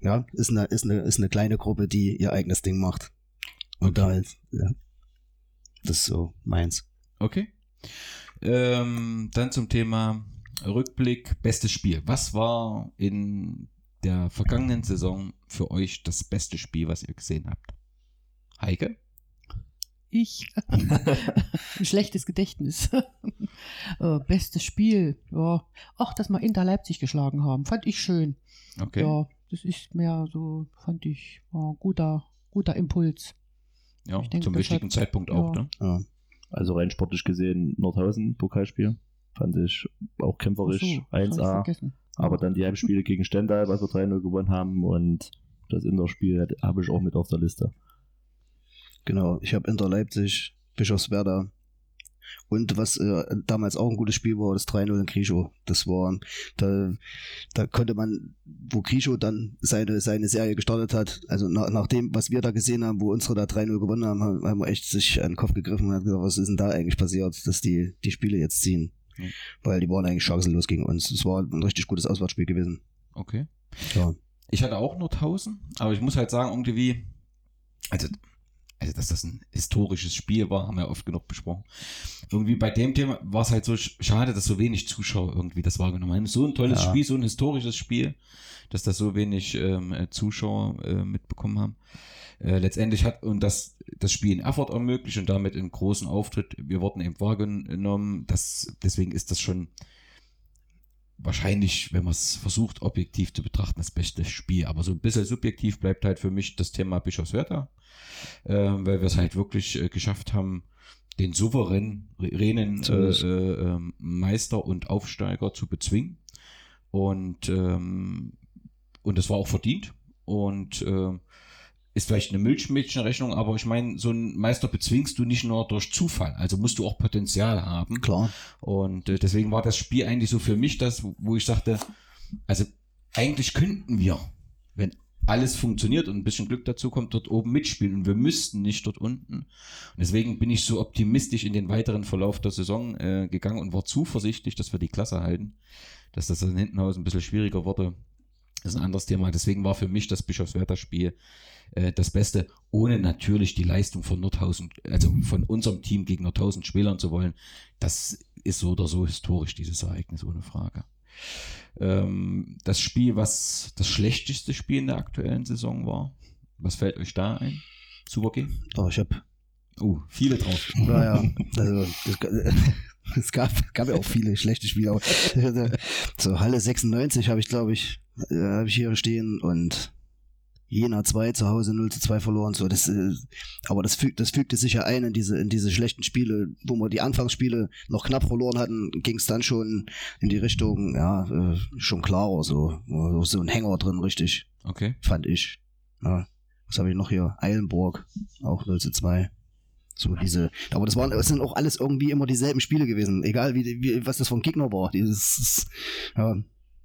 Ja, ist eine, ist eine, ist eine kleine Gruppe, die ihr eigenes Ding macht. Und da halt, ja. Das ist so meins. Okay. Ähm, dann zum Thema Rückblick, bestes Spiel. Was war in der vergangenen Saison für euch das beste Spiel, was ihr gesehen habt? Heike? Ich. Ein schlechtes Gedächtnis. äh, bestes Spiel. Ja. Ach, dass wir Inter Leipzig geschlagen haben. Fand ich schön. Okay. Ja, das ist mehr so, fand ich, war ein guter, guter Impuls. Ja, denke, zum wichtigen hat- Zeitpunkt auch, ja. ne? Ja. Also rein sportlich gesehen Nordhausen Pokalspiel. Fand ich auch kämpferisch so, das hab ich 1A. vergessen. Aber dann die Heimspiele gegen Stendal, was wir 3-0 gewonnen haben und das Indoor-Spiel habe ich auch mit auf der Liste. Genau, ich habe Inter Leipzig, Bischofswerda und was äh, damals auch ein gutes Spiel war, das 3-0 in Krischow. Das war, da, da konnte man, wo Krischow dann seine, seine Serie gestartet hat, also nach, nach dem, was wir da gesehen haben, wo unsere da 3-0 gewonnen haben, haben, haben wir echt sich an den Kopf gegriffen und hat gesagt, was ist denn da eigentlich passiert, dass die die Spiele jetzt ziehen. Mhm. Weil die waren eigentlich chancenlos gegen uns. Es war ein richtig gutes Auswärtsspiel gewesen. Okay. Ja. Ich hatte auch nur 1000, aber ich muss halt sagen, irgendwie, also also dass das ein historisches Spiel war, haben wir oft genug besprochen. Irgendwie bei dem Thema war es halt so schade, dass so wenig Zuschauer irgendwie das wahrgenommen haben. So ein tolles Ja. Spiel, so ein historisches Spiel, dass das so wenig ähm, äh, Zuschauer äh, mitbekommen haben. Äh, letztendlich hat und das das Spiel in Erfurt ermöglicht und damit einen großen Auftritt. Wir wurden eben wahrgenommen. Das, deswegen ist das schon wahrscheinlich, wenn man es versucht, objektiv zu betrachten, das beste Spiel. Aber so ein bisschen subjektiv bleibt halt für mich das Thema Bischofswerda, äh, weil wir es halt wirklich äh, geschafft haben, den souveränen äh, äh, äh, Meister und Aufsteiger zu bezwingen. Und, ähm, und das war auch verdient. Und äh, ist vielleicht eine Milchmädchenrechnung, aber ich meine, so einen Meister bezwingst du nicht nur durch Zufall, also musst du auch Potenzial haben. Klar. Und äh, deswegen war das Spiel eigentlich so für mich das, wo ich sagte, also eigentlich könnten wir, wenn alles funktioniert und ein bisschen Glück dazu kommt, dort oben mitspielen und wir müssten nicht dort unten. Und deswegen bin ich so optimistisch in den weiteren Verlauf der Saison äh, gegangen und war zuversichtlich, dass wir die Klasse halten. Dass das dann hinten raus ein bisschen schwieriger wurde, ist ein anderes Thema. Deswegen war für mich das Bischofswerder-Spiel äh, das Beste, ohne natürlich die Leistung von Nordhausen, also von unserem Team gegen Nordhausen spielern zu wollen. Das ist so oder so historisch, dieses Ereignis, ohne Frage. Ähm, das Spiel, was das schlechteste Spiel in der aktuellen Saison war, was fällt euch da ein? Super G? Oh, ich habe Uh, viele drauf. Ja, ja. Also, es gab, gab ja auch viele schlechte Spiele. so Halle 96 habe ich, glaube ich, äh, habe ich hier stehen und Jena 2 zu Hause 0 zu 2 verloren. So, das, äh, aber das, fügt, das fügte sich ja ein in diese, in diese schlechten Spiele, wo wir die Anfangsspiele noch knapp verloren hatten, ging es dann schon in die Richtung, ja, äh, schon klarer, so, so ein Hänger drin, richtig, Okay. fand ich. Ja. Was habe ich noch hier? Eilenburg, auch 0 zu 2. So diese, aber das waren, das sind auch alles irgendwie immer dieselben Spiele gewesen, egal wie, wie was das von Gegner war. Dieses, ja,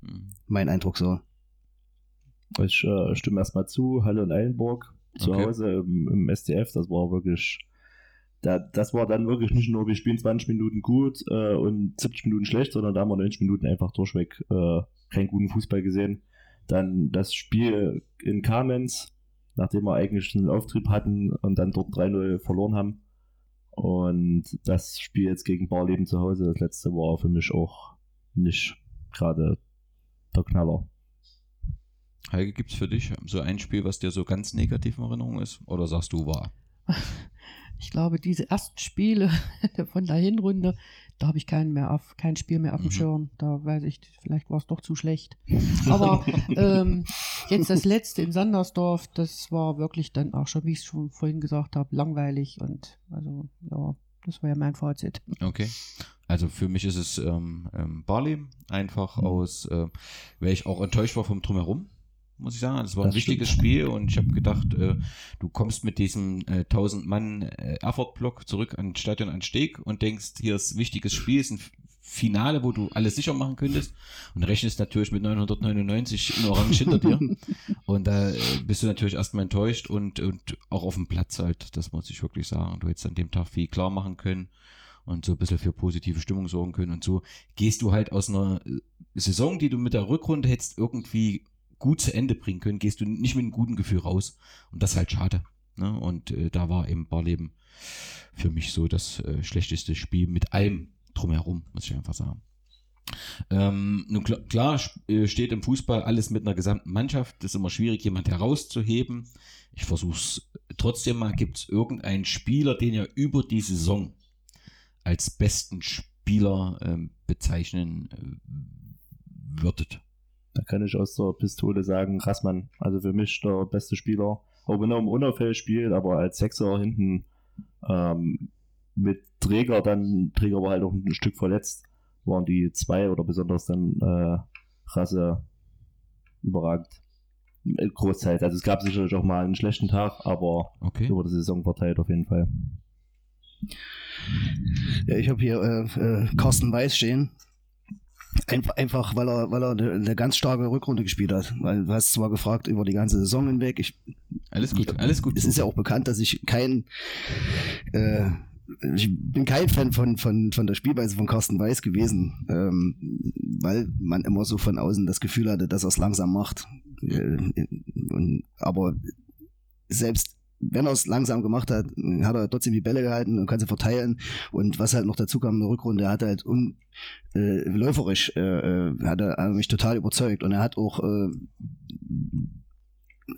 Hm. mein Eindruck so. Ich äh, stimme erstmal zu, Halle und Eilenburg zu Okay. Hause im, im SDF, das war wirklich, da, das war dann wirklich nicht nur, wir spielen 20 Minuten gut äh, und 70 Minuten schlecht, sondern da haben wir 90 Minuten einfach durchweg äh, keinen guten Fußball gesehen. Dann das Spiel in Kamenz, nachdem wir eigentlich einen Auftrieb hatten und dann dort 3-0 verloren haben. Und das Spiel jetzt gegen Barleben zu Hause, das letzte war für mich auch nicht gerade der Knaller. Heike, gibt's für dich so ein Spiel, was dir so ganz negativ in Erinnerung ist? Oder sagst du, war? Ich glaube, diese ersten Spiele von der Hinrunde, da habe ich keinen mehr auf, kein Spiel mehr auf dem Mhm. Schirm. Da weiß ich, vielleicht war es doch zu schlecht. Aber ähm, jetzt das letzte in Sandersdorf, das war wirklich dann auch schon, wie ich es schon vorhin gesagt habe, langweilig und also ja, das war ja mein Fazit. Okay. Also für mich ist es ähm, ähm, Barley, einfach Mhm. aus, äh, weil ich auch enttäuscht war vom Drumherum, muss ich sagen. Das war ein Das wichtiges stimmt. Spiel und ich habe gedacht, äh, du kommst mit diesem äh, 1000 Mann äh, Erfurt-Block zurück an Stadion an Steg und denkst, hier ist ein wichtiges Spiel, ist ein Finale, wo du alles sicher machen könntest und rechnest natürlich mit 999 in Orange hinter dir und da äh, bist du natürlich erstmal enttäuscht und, und auch auf dem Platz halt, das muss ich wirklich sagen. Du hättest an dem Tag viel klar machen können und so ein bisschen für positive Stimmung sorgen können. Und so gehst du halt aus einer äh, Saison, die du mit der Rückrunde hättest irgendwie gut zu Ende bringen können, gehst du nicht mit einem guten Gefühl raus. Und das ist halt schade. Ne? Und äh, da war eben Barleben für mich so das äh, schlechteste Spiel mit allem drumherum, muss ich einfach sagen. Ähm, nun klar, klar äh, steht im Fußball alles mit einer gesamten Mannschaft. Das ist immer schwierig, jemand herauszuheben. Ich versuche es trotzdem mal. Gibt es irgendeinen Spieler, den ihr über die Saison als besten Spieler ähm, bezeichnen äh, würdet? Da kann ich aus der Pistole sagen, Rassmann, also für mich der beste Spieler. Auch wenn er im Unauffällig spielt, aber als Sechser hinten ähm, mit Träger, dann Träger war halt auch ein Stück verletzt, waren die zwei oder besonders dann äh, Rasse überragend. Äh, Großzeit. Also es gab sicherlich auch mal einen schlechten Tag, aber Okay. über die Saison verteilt auf jeden Fall. Ja, ich habe hier äh, äh, Carsten Weiß stehen. Einfach, weil er, weil er eine, ganz starke Rückrunde gespielt hat. Weil du hast zwar gefragt über die ganze Saison hinweg. Ich, Alles gut, alles gut. es ist ja auch bekannt, dass ich kein, äh, ich bin kein Fan von, von, von der Spielweise von Carsten Weiß gewesen, ähm, weil man immer so von außen das Gefühl hatte, dass er es langsam macht. Äh, und, aber selbst wenn er es langsam gemacht hat, hat er trotzdem die Bälle gehalten und kann sie verteilen. Und was halt noch dazu kam in der Rückrunde, er hat halt un, äh, läuferisch, äh, äh hat er, hat mich total überzeugt. Und er hat auch äh,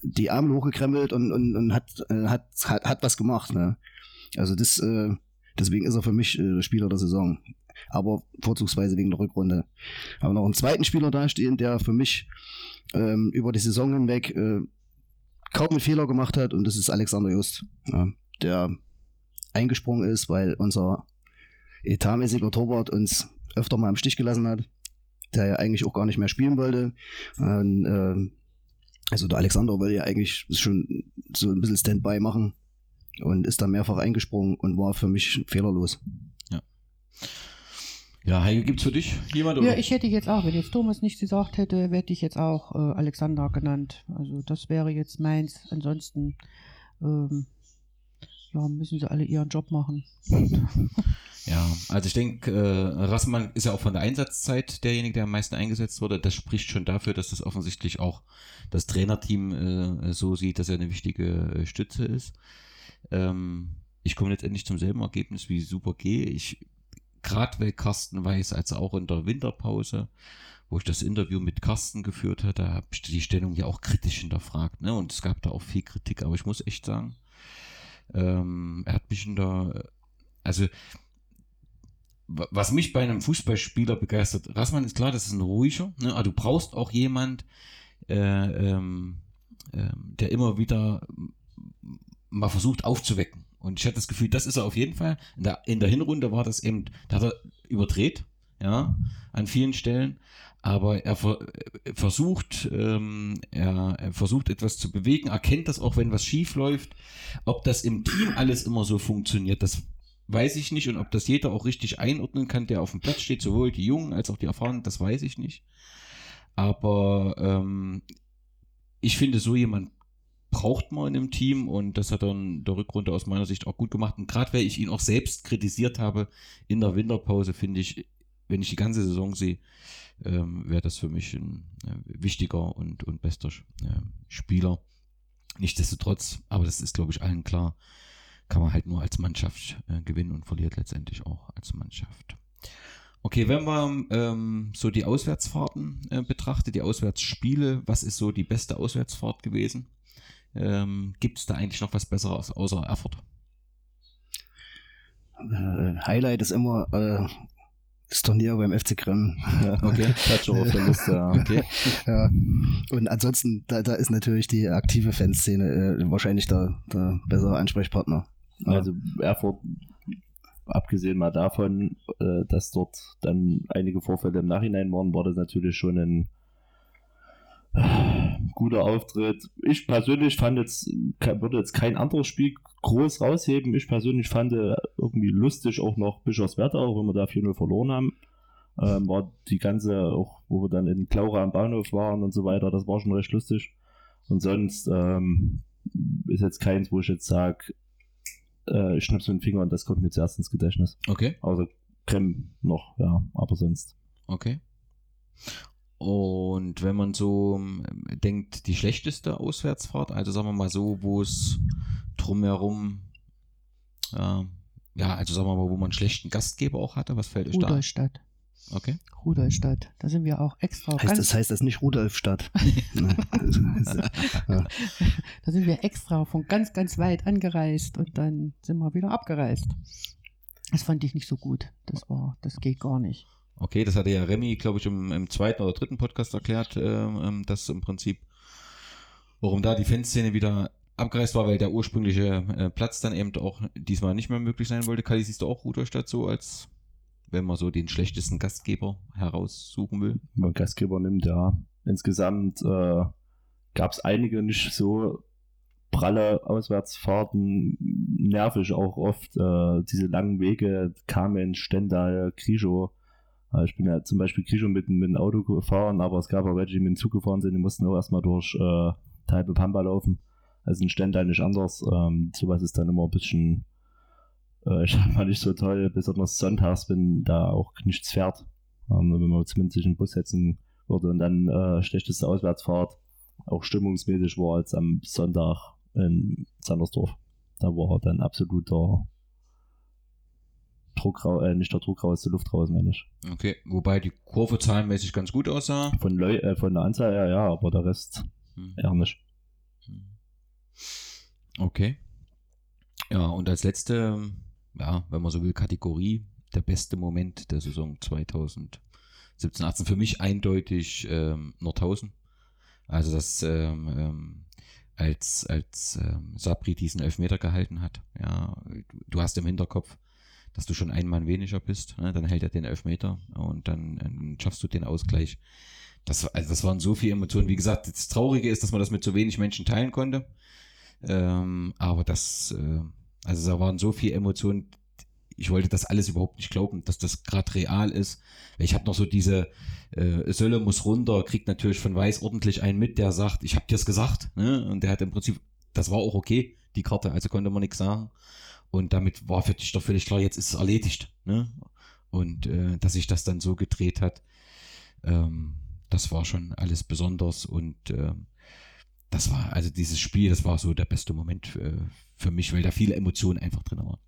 die Arme hochgekrempelt und, und, und hat, äh, hat, hat, hat was gemacht. Ne? Also das, äh, deswegen ist er für mich äh, Spieler der Saison. Aber vorzugsweise wegen der Rückrunde. Aber noch einen zweiten Spieler dastehen, der für mich ähm, über die Saison hinweg äh, kaum einen Fehler gemacht hat und das ist Alexander Just, ja, der eingesprungen ist, weil unser etatmäßiger Torwart uns öfter mal im Stich gelassen hat, der ja eigentlich auch gar nicht mehr spielen wollte. Und, äh, also der Alexander wollte ja eigentlich schon so ein bisschen Standby machen und ist da mehrfach eingesprungen und war für mich fehlerlos. Ja. Ja, Heike, gibt es für dich jemand? Oder? Ja, ich hätte jetzt auch, wenn jetzt Thomas nichts gesagt hätte, hätte ich jetzt auch äh, Alexander genannt. Also das wäre jetzt meins. Ansonsten ähm, ja, müssen sie alle ihren Job machen. Ja, also ich denke, äh, Rassmann ist ja auch von der Einsatzzeit derjenige, der am meisten eingesetzt wurde. Das spricht schon dafür, dass das offensichtlich auch das Trainerteam äh, so sieht, dass er eine wichtige äh, Stütze ist. Ähm, ich komme letztendlich zum selben Ergebnis wie Super G. Ich gerade weil Carsten Weiß, als auch in der Winterpause, wo ich das Interview mit Carsten geführt hatte, habe ich die Stellung ja auch kritisch hinterfragt. Ne? Und es gab da auch viel Kritik, aber ich muss echt sagen, ähm, er hat mich in der, also was mich bei einem Fußballspieler begeistert, Rassmann ist klar, das ist ein ruhiger, ne? aber du brauchst auch jemand, äh, ähm, äh, der immer wieder mal versucht aufzuwecken. Und ich hatte das Gefühl, das ist er auf jeden Fall. In der, in der Hinrunde war das eben, da hat er überdreht, ja, an vielen Stellen. Aber er ver, versucht, ähm, er, er, versucht etwas zu bewegen, erkennt das auch, wenn was schief läuft. Ob das im Team alles immer so funktioniert, das weiß ich nicht. Und ob das jeder auch richtig einordnen kann, der auf dem Platz steht, sowohl die Jungen als auch die Erfahrenen, das weiß ich nicht. Aber ähm, ich finde, so jemand braucht man in einem Team und das hat dann der Rückrunde aus meiner Sicht auch gut gemacht. Und gerade weil ich ihn auch selbst kritisiert habe in der Winterpause, finde ich, wenn ich die ganze Saison sehe, ähm, wäre das für mich ein äh, wichtiger und, und bester äh, Spieler. Nichtsdestotrotz, aber das ist, glaube ich, allen klar, kann man halt nur als Mannschaft äh, gewinnen und verliert letztendlich auch als Mannschaft. Okay, wenn man ähm, so die Auswärtsfahrten äh, betrachtet, die Auswärtsspiele, was ist so die beste Auswärtsfahrt gewesen? Ähm, Gibt es da eigentlich noch was Besseres außer Erfurt? Äh, Highlight ist immer äh, das Turnier beim FC Grimm. okay, Touch auf der Liste. Ja. Okay. ja. Und ansonsten, da, da ist natürlich die aktive Fanszene äh, wahrscheinlich der, der bessere Ansprechpartner. Ja. Also Erfurt, abgesehen mal davon, äh, dass dort dann einige Vorfälle im Nachhinein waren, war das natürlich schon ein guter Auftritt. Ich persönlich fand jetzt, würde jetzt kein anderes Spiel groß rausheben. Ich persönlich fand irgendwie lustig auch noch Bischofswerda, auch wenn wir da 4-0 verloren haben. Ähm, war die ganze, auch wo wir dann in Klaura am Bahnhof waren und so weiter, das war schon recht lustig. Und sonst ähm, ist jetzt keins, wo ich jetzt sage, äh, ich schnapp so den Finger und das kommt mir zuerst ins Gedächtnis. Okay. Außer Krem noch, ja, aber sonst. Okay. Und wenn man so ähm, denkt, die schlechteste Auswärtsfahrt, also sagen wir mal so, wo es drumherum, äh, ja, also sagen wir mal, wo man einen schlechten Gastgeber auch hatte, was fällt euch da? Rudolstadt. Okay. Rudolstadt. Da sind wir auch extra. Heißt das heißt das nicht Rudolfstadt? da sind wir extra von ganz, ganz weit angereist und dann sind wir wieder abgereist. Das fand ich nicht so gut. Das war, das geht gar nicht. Okay, das hatte ja Remy, glaube ich, im, im, zweiten oder dritten Podcast erklärt, äh, dass im Prinzip, warum da die Fanszene wieder abgereist war, weil der ursprüngliche äh, Platz dann eben auch diesmal nicht mehr möglich sein wollte. Kali, siehst du auch Rudolstadt so als, wenn man so den schlechtesten Gastgeber heraussuchen will? Wenn man Gastgeber nimmt, ja. Insgesamt äh, gab es einige nicht so pralle Auswärtsfahrten, nervig auch oft. Äh, diese langen Wege, Kamen, Stendal, äh, ich bin ja zum Beispiel schon mit, mit dem Auto gefahren, aber es gab auch welche, die mit dem Zug gefahren sind, die mussten auch erstmal durch äh, Talpe Pampa laufen. Also ein Ständer nicht anders. Ähm, sowas ist dann immer ein bisschen, äh, ich sag mal, nicht so toll, besonders sonntags, wenn da auch nichts fährt. Ähm, wenn man zumindest sich in den Bus setzen würde und dann äh, schlechteste Auswärtsfahrt auch stimmungsmäßig war als am Sonntag in Sandersdorf. Da war er dann absoluter Druck raus, äh, nicht der Druck raus, die Luft raus, meine ich. Okay, wobei die Kurve zahlenmäßig ganz gut aussah. Von, Leu äh, von der Anzahl her, ja, aber der Rest Hm. eher nicht. Okay. Ja, und als letzte, ja, wenn man so will, Kategorie, der beste Moment der Saison 2017, 18 für mich eindeutig ähm, Nordhausen. Also das ähm, ähm, als als ähm, Sabri diesen Elfmeter gehalten hat. Ja, du hast im Hinterkopf, dass du schon ein Mann weniger bist. Ne? Dann hält er den Elfmeter und dann, dann schaffst du den Ausgleich. Das, also das waren so viele Emotionen. Wie gesagt, das Traurige ist, dass man das mit so wenig Menschen teilen konnte. Ähm, aber das, äh, also da waren so viele Emotionen. Ich wollte das alles überhaupt nicht glauben, dass das gerade real ist. Ich habe noch so diese äh, Sölle muss runter, kriegt natürlich von Weiß ordentlich einen mit, der sagt, ich habe dir's gesagt. Ne? Und der hat im Prinzip, das war auch okay, die Karte, also konnte man nichts sagen. Und damit war für dich doch völlig klar, jetzt ist es erledigt. Ne? Und äh, dass sich das dann so gedreht hat, ähm, das war schon alles besonders und ähm, das war, also dieses Spiel, das war so der beste Moment äh, für mich, weil da viele Emotionen einfach drin waren.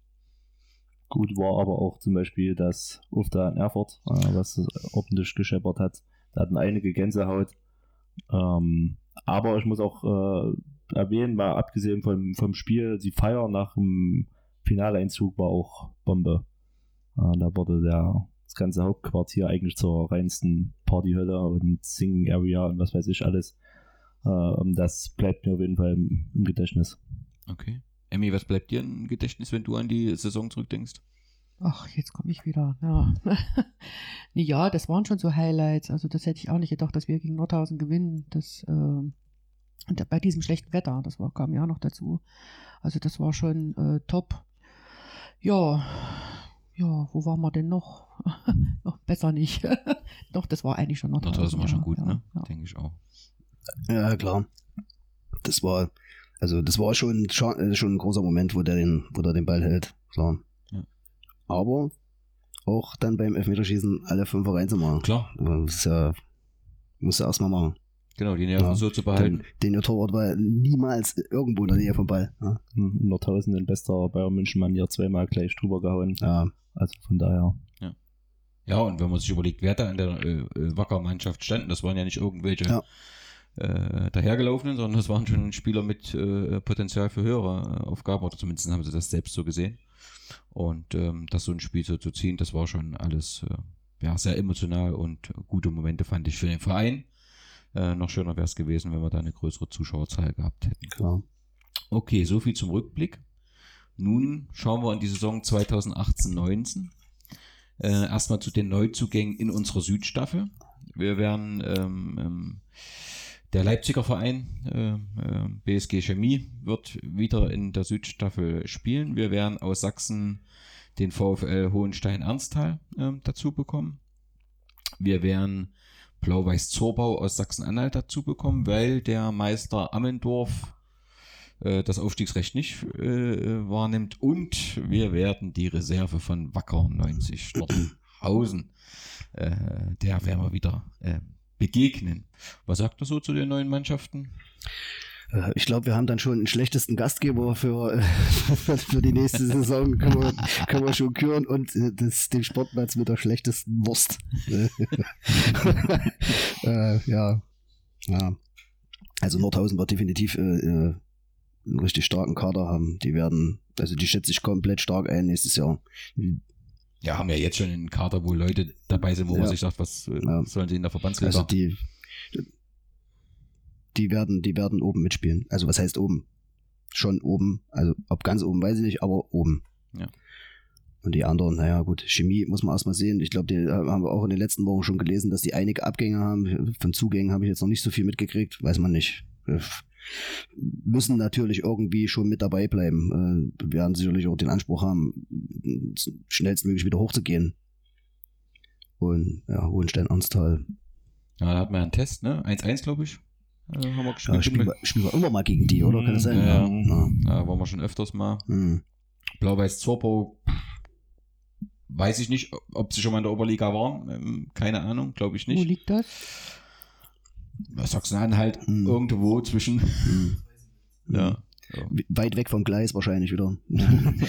Gut war aber auch zum Beispiel das Ufda in Erfurt, äh, was ordentlich gescheppert hat. Da hatten einige Gänsehaut. Ähm, aber ich muss auch äh, erwähnen, mal abgesehen vom, vom Spiel, die Feier nach dem Finaleinzug war auch Bombe. Äh, da wurde der, das ganze Hauptquartier eigentlich zur reinsten Partyhölle und Singing Area und was weiß ich alles. Äh, und das bleibt mir auf jeden Fall im, im Gedächtnis. Okay. Emmy, was bleibt dir im Gedächtnis, wenn du an die Saison zurückdenkst? Ach, jetzt komme ich wieder. Ja. Ja, das waren schon so Highlights. Also das hätte ich auch nicht gedacht, dass wir gegen Nordhausen gewinnen. Das äh, und bei diesem schlechten Wetter, das war, kam ja noch dazu. Also das war schon äh, top. Ja, ja, wo waren wir denn noch? noch besser nicht. Doch, das war eigentlich schon Nordhausen. Nordhausen war schon ja, gut, ja, ne? Ja. Denke ich auch. Ja, klar. Das war, also das war schon, schon, äh, schon ein großer Moment, wo der den, wo der den Ball hält. Klar. Ja. Aber auch dann beim Elfmeterschießen alle fünf reinzumachen. Klar, Das ist ja, musst du erstmal machen. Genau, die Nerven Ja. so zu behalten. Den, den der Torwart war niemals irgendwo in der Nähe vom Ball. Ja, In Nordhausen in bester Bayern München Mann hier zweimal gleich drüber gehauen. ja Also von daher. Ja, und wenn man sich überlegt, wer da in der äh, äh, Wacker-Mannschaft standen, das waren ja nicht irgendwelche Ja. äh, dahergelaufenen, sondern das waren schon Spieler mit äh, Potenzial für höhere äh, Aufgaben, oder zumindest haben sie das selbst so gesehen. Und ähm, das so ein Spiel so zu ziehen, das war schon alles äh, ja, sehr emotional und gute Momente fand ich für den Verein. Äh, noch schöner wäre es gewesen, wenn wir da eine größere Zuschauerzahl gehabt hätten. klar. Okay, so viel zum Rückblick. Nun schauen wir in die Saison 2018-19. Äh, erstmal zu den Neuzugängen in unserer Südstaffel. Wir werden ähm, ähm, der Leipziger Verein äh, äh, BSG Chemie wird wieder in der Südstaffel spielen. Wir werden aus Sachsen den VfL Hohenstein-Ernsthal äh, dazu bekommen. Wir werden Blau-Weiß Zorbau aus Sachsen-Anhalt dazu bekommen, weil der Meister Ammendorf äh, das Aufstiegsrecht nicht äh, wahrnimmt und wir werden die Reserve von Wacker 90 Nordhausen, äh, der werden wir wieder äh, begegnen. Was sagt er so zu den neuen Mannschaften? Äh, Ich glaube, wir haben dann schon den schlechtesten Gastgeber für, äh, für, die nächste Saison. Können wir, können wir schon küren und äh, das, den Sportplatz mit der schlechtesten Wurst. äh, ja. ja. Also Nordhausen wird definitiv äh, einen richtig starken Kader haben. Die werden, also die schätze ich komplett stark ein nächstes Jahr. Ja, haben ja jetzt schon einen Kader, wo Leute dabei sind, wo man Ja. sich sagt, was Ja. sollen sie in der Verbandsliga? Also die, die werden, die werden oben mitspielen. Also was heißt oben? Schon oben. Also ob ganz oben, weiß ich nicht, aber oben. Ja. Und die anderen, naja gut, Chemie muss man erstmal sehen. Ich glaube, die äh, haben wir auch in den letzten Wochen schon gelesen, dass die einige Abgänge haben. Von Zugängen habe ich jetzt noch nicht so viel mitgekriegt, weiß man nicht. Äh, Müssen natürlich irgendwie schon mit dabei bleiben. Äh, werden sicherlich auch den Anspruch haben, schnellstmöglich wieder hochzugehen. Und ja, Hohenstein-Ernsthal ja, da hatten wir einen Test, ne? 1-1, glaube ich. Haben wir Ja, gespielt. spielen, wir, spielen wir immer mal gegen die, oder? Kann das sein? Ja. ja. Ja, waren wir schon öfters mal. Hm. Blau-Weiß Zorpo weiß ich nicht, ob sie schon mal in der Oberliga waren. Ähm, keine Ahnung, glaube ich Wo nicht. liegt das? Sachsen-Anhalt Hm. irgendwo zwischen. Hm. Ja. Ja. Weit weg vom Gleis wahrscheinlich wieder.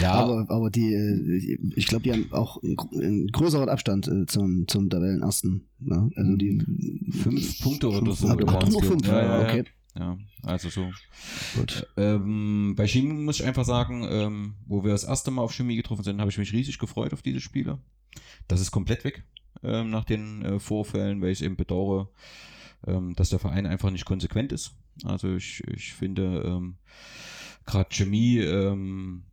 Ja. aber, aber die, äh, ich glaube, die haben auch einen, gr- einen größeren Abstand äh, zum, zum Tabellenersten. Ne? Also die Fünf Punkte oder so. Ach, ach, nur fünf, ja, ja, ja. okay. Ja, also so. Gut. Ähm, bei Chemie muss ich einfach sagen, ähm, wo wir das erste Mal auf Chemie getroffen sind, habe ich mich riesig gefreut auf diese Spiele. Das ist komplett weg ähm, nach den äh, Vorfällen, weil ich eben bedauere, ähm, dass der Verein einfach nicht konsequent ist. Also ich, ich finde, ähm, gerade Chemie ähm,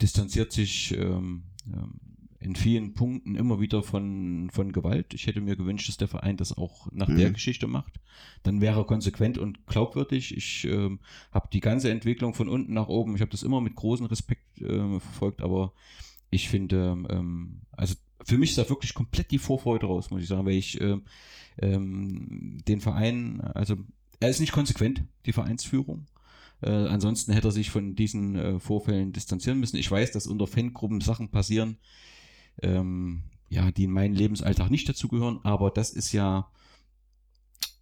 distanziert sich ähm, ähm, in vielen Punkten immer wieder von, von Gewalt. Ich hätte mir gewünscht, dass der Verein das auch nach der Mhm. Geschichte macht. Dann wäre er konsequent und glaubwürdig. Ich ähm, habe die ganze Entwicklung von unten nach oben, ich habe das immer mit großem Respekt äh, verfolgt, aber ich finde, ähm, also für mich ist da wirklich komplett die Vorfreude raus, muss ich sagen, weil ich ähm, ähm, den Verein, also er ist nicht konsequent, die Vereinsführung. Äh, ansonsten hätte er sich von diesen äh, Vorfällen distanzieren müssen. Ich weiß, dass unter Fangruppen Sachen passieren, ähm, ja, die in meinen Lebensalltag nicht dazugehören, aber das ist ja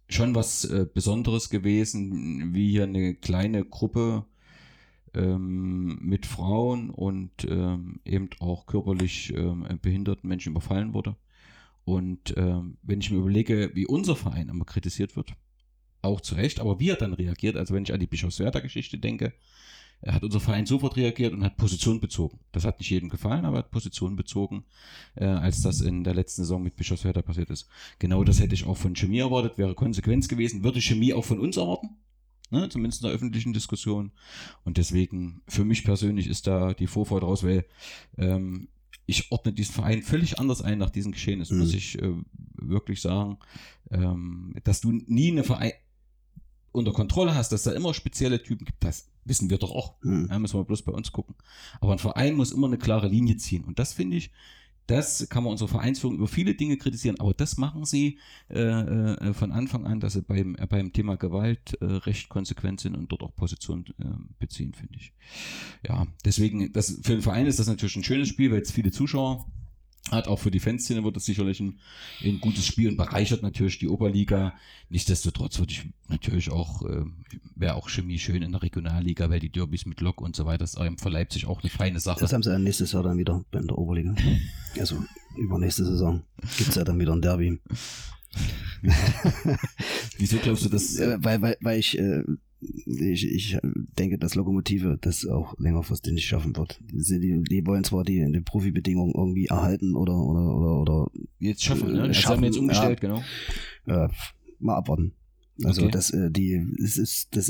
schon was äh, Besonderes gewesen, wie hier eine kleine Gruppe ähm, mit Frauen und ähm, eben auch körperlich ähm, behinderten Menschen überfallen wurde. Und ähm, wenn ich mir überlege, wie unser Verein immer kritisiert wird, auch zu Recht, aber wie er dann reagiert, also wenn ich an die Bischofswerder-Geschichte denke, er hat unser Verein sofort reagiert und hat Position bezogen. Das hat nicht jedem gefallen, aber er hat Position bezogen, äh, als das in der letzten Saison mit Bischofswerder passiert ist. Genau das hätte ich auch von Chemie erwartet, wäre Konsequenz gewesen, würde Chemie auch von uns erwarten. Ne, zumindest in der öffentlichen Diskussion. Und deswegen, für mich persönlich ist da die Vorfreude raus, weil ähm, ich ordne diesen Verein völlig anders ein nach diesen Geschehnissen, Mhm. muss ich äh, wirklich sagen, ähm, dass du nie eine Verein unter Kontrolle hast, dass da immer spezielle Typen gibt, das wissen wir doch auch. Hm. Da müssen wir bloß bei uns gucken. Aber ein Verein muss immer eine klare Linie ziehen. Und das finde ich, das kann man unsere Vereinsführung über viele Dinge kritisieren, aber das machen sie äh, äh, von Anfang an, dass sie beim, äh, beim Thema Gewalt äh, recht konsequent sind und dort auch Position äh, beziehen, finde ich. Ja, deswegen, das, für den Verein ist das natürlich ein schönes Spiel, weil es viele Zuschauer hat. Auch für die Fanszene wird es sicherlich ein, ein gutes Spiel und bereichert natürlich die Oberliga. Nichtsdestotrotz würde ich natürlich auch, äh, wäre auch Chemie schön in der Regionalliga, weil die Derbys mit Lok und so weiter ist für Leipzig auch eine feine Sache. Das haben sie ja nächstes Jahr dann wieder in der Oberliga. Also übernächste Saison gibt es ja dann wieder ein Derby. Wieso glaubst du das? Äh, weil, weil, weil ich, äh, ich, ich denke, dass Lokomotive das auch längerfristig nicht schaffen wird. Die, die, wollen zwar die, die Profibedingungen irgendwie erhalten oder, oder, oder, oder Jetzt schaffen, ne? äh, Das haben wir jetzt umgestellt, genau. äh, mal abwarten. Also Okay. das, äh, die, es ist, das,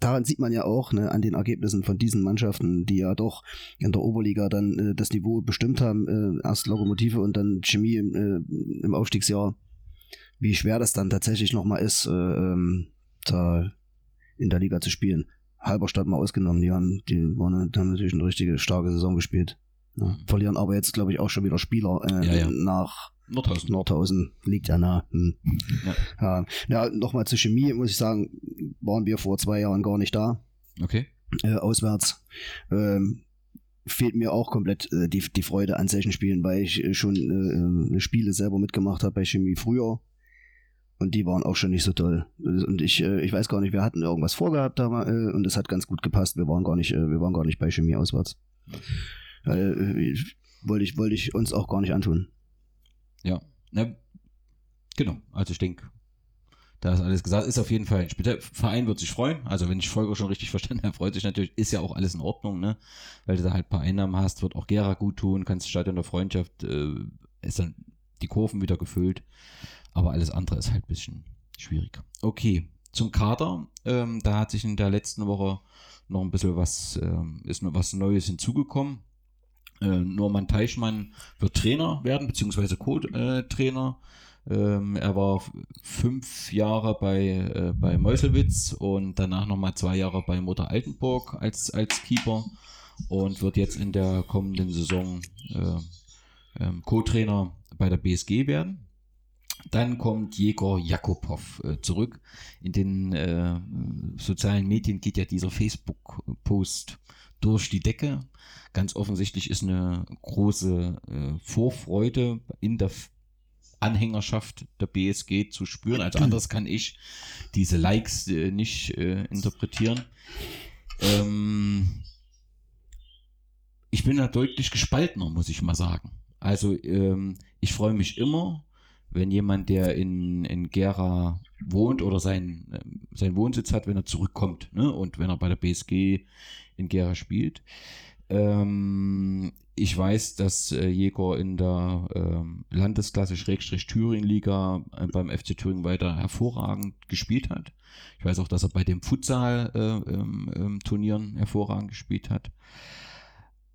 daran sieht man ja auch ne, an den Ergebnissen von diesen Mannschaften, die ja doch in der Oberliga dann äh, das Niveau bestimmt haben, äh, erst Lokomotive und dann Chemie im, äh, Aufstiegsjahr, wie schwer das dann tatsächlich nochmal ist, äh, ähm, da in der Liga zu spielen. Halberstadt mal ausgenommen, die haben, die waren, haben natürlich eine richtige starke Saison gespielt. Ja, verlieren aber jetzt, glaube ich, auch schon wieder Spieler äh, Ja, ja. nach Nordhausen. Nordhausen liegt ja nah. Hm. Ja. Ja, ja nochmal zur Chemie, muss ich sagen, waren wir vor zwei Jahren gar nicht da, Okay. äh, auswärts. Ähm, fehlt mir auch komplett äh, die, die Freude an solchen Spielen, weil ich äh, schon äh, äh, Spiele selber mitgemacht habe bei Chemie früher. Und die waren auch schon nicht so toll. Und ich, äh, ich weiß gar nicht, wir hatten irgendwas vorgehabt da äh, und es hat ganz gut gepasst. Wir waren gar nicht, äh, wir waren gar nicht bei Chemie auswärts. Äh, wollte ich, wollte ich uns auch gar nicht antun. Ja. Na, genau. Also ich denke, da ist alles gesagt. Ist auf jeden Fall ein Spiel. Verein wird sich freuen. Also wenn ich Folger schon richtig verstanden habe, freut sich natürlich. Ist ja auch alles in Ordnung, ne? Weil du da halt ein paar Einnahmen hast, wird auch Gera gut tun, kannst Stadion der Freundschaft, äh, ist dann die Kurven wieder gefüllt. Aber alles andere ist halt ein bisschen schwierig. Okay. Zum Kader, ähm, da hat sich in der letzten Woche noch ein bisschen was, ähm, ist noch was Neues hinzugekommen. Äh, Norman Teichmann wird Trainer werden, beziehungsweise Co-Trainer. Ähm, er war fünf Jahre bei, äh, bei Meuselwitz und danach nochmal zwei Jahre bei Mutter Altenburg als, als Keeper und wird jetzt in der kommenden Saison äh, ähm, Co-Trainer bei der BSG werden. Dann kommt Jegor Jakobow äh, zurück. In den äh, sozialen Medien geht ja dieser Facebook-Post durch die Decke. Ganz offensichtlich ist eine große äh, Vorfreude in der Anhängerschaft der BSG zu spüren. Also anders kann ich diese Likes äh, nicht äh, interpretieren. Ähm, ich bin da deutlich gespaltener, muss ich mal sagen. Also ähm, ich freue mich immer, wenn jemand, der in, in Gera wohnt oder sein, ähm, sein Wohnsitz hat, wenn er zurückkommt ne? und wenn er bei der BSG in Gera spielt. Ähm, ich weiß, dass äh, Jäger in der ähm, Landesklasse Schrägstrich Thüringen-Liga äh, beim FC Thüringen weiter hervorragend gespielt hat. Ich weiß auch, dass er bei dem Futsal-Turnieren äh, ähm, hervorragend gespielt hat.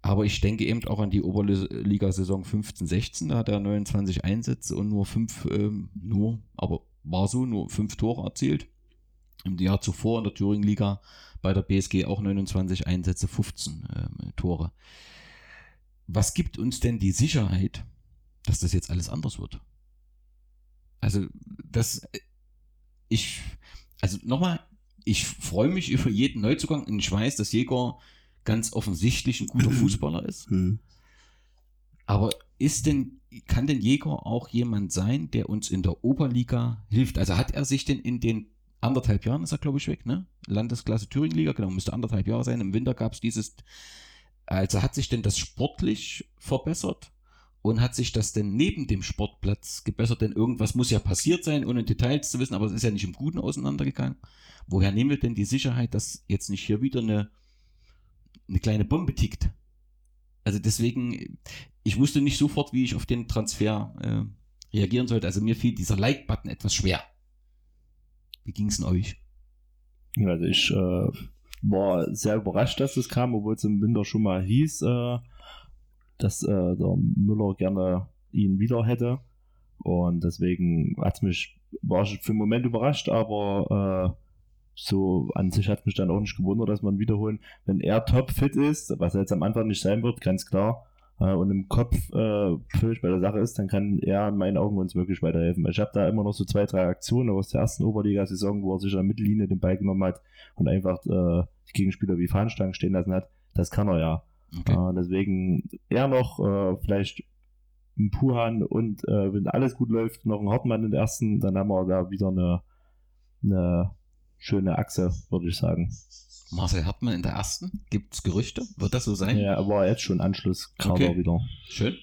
Aber ich denke eben auch an die Oberliga-Saison 15-16, da hat er 29 Einsätze und nur fünf, ähm, nur, aber war so, nur fünf Tore erzielt. Im Jahr zuvor in der Thüringen-Liga bei der BSG auch 29 Einsätze, 15 ähm, Tore. Was gibt uns denn die Sicherheit, dass das jetzt alles anders wird? Also, das, ich, also nochmal, ich freue mich über jeden Neuzugang und ich weiß, dass Jäger ganz offensichtlich ein guter Fußballer ist. Hm. Aber ist denn, kann denn Jäger auch jemand sein, der uns in der Oberliga hilft? Also hat er sich denn in den anderthalb Jahren, ist er glaube ich weg, ne? Landesklasse Thüringen-Liga, genau, müsste anderthalb Jahre sein. Im Winter gab es dieses, also hat sich denn das sportlich verbessert? Und hat sich das denn neben dem Sportplatz gebessert? Denn irgendwas muss ja passiert sein, ohne Details zu wissen, aber es ist ja nicht im Guten auseinandergegangen. Woher nehmen wir denn die Sicherheit, dass jetzt nicht hier wieder eine eine kleine Bombe tickt. Also deswegen, ich wusste nicht sofort, wie ich auf den Transfer äh, reagieren sollte. Also mir fiel dieser Like-Button etwas schwer. Wie ging es denn euch? Also ich äh, war sehr überrascht, dass es kam, obwohl es im Winter schon mal hieß, äh, dass äh, der Müller gerne ihn wieder hätte. Und deswegen hat mich, war ich für einen Moment überrascht, aber äh, so an sich hat mich dann auch nicht gewundert, dass man wiederholen, wenn er topfit ist, was er jetzt am Anfang nicht sein wird, ganz klar, äh, und im Kopf äh, völlig bei der Sache ist, dann kann er in meinen Augen uns wirklich weiterhelfen. Ich habe da immer noch so zwei, drei Aktionen aus der ersten Oberliga-Saison, wo er sich an der Mittellinie den Ball genommen hat und einfach äh, die Gegenspieler wie Fahnenstangen stehen lassen hat. Das kann er ja. Okay. Äh, deswegen eher noch äh, vielleicht ein Puhan und äh, wenn alles gut läuft, noch ein Hartmann in der ersten, dann haben wir da wieder eine, eine schöne Achse, würde ich sagen. Marcel Hartmann in der ersten? Gibt es Gerüchte? Wird das so sein? Ja, aber jetzt schon Anschluss okay. wieder. Schön.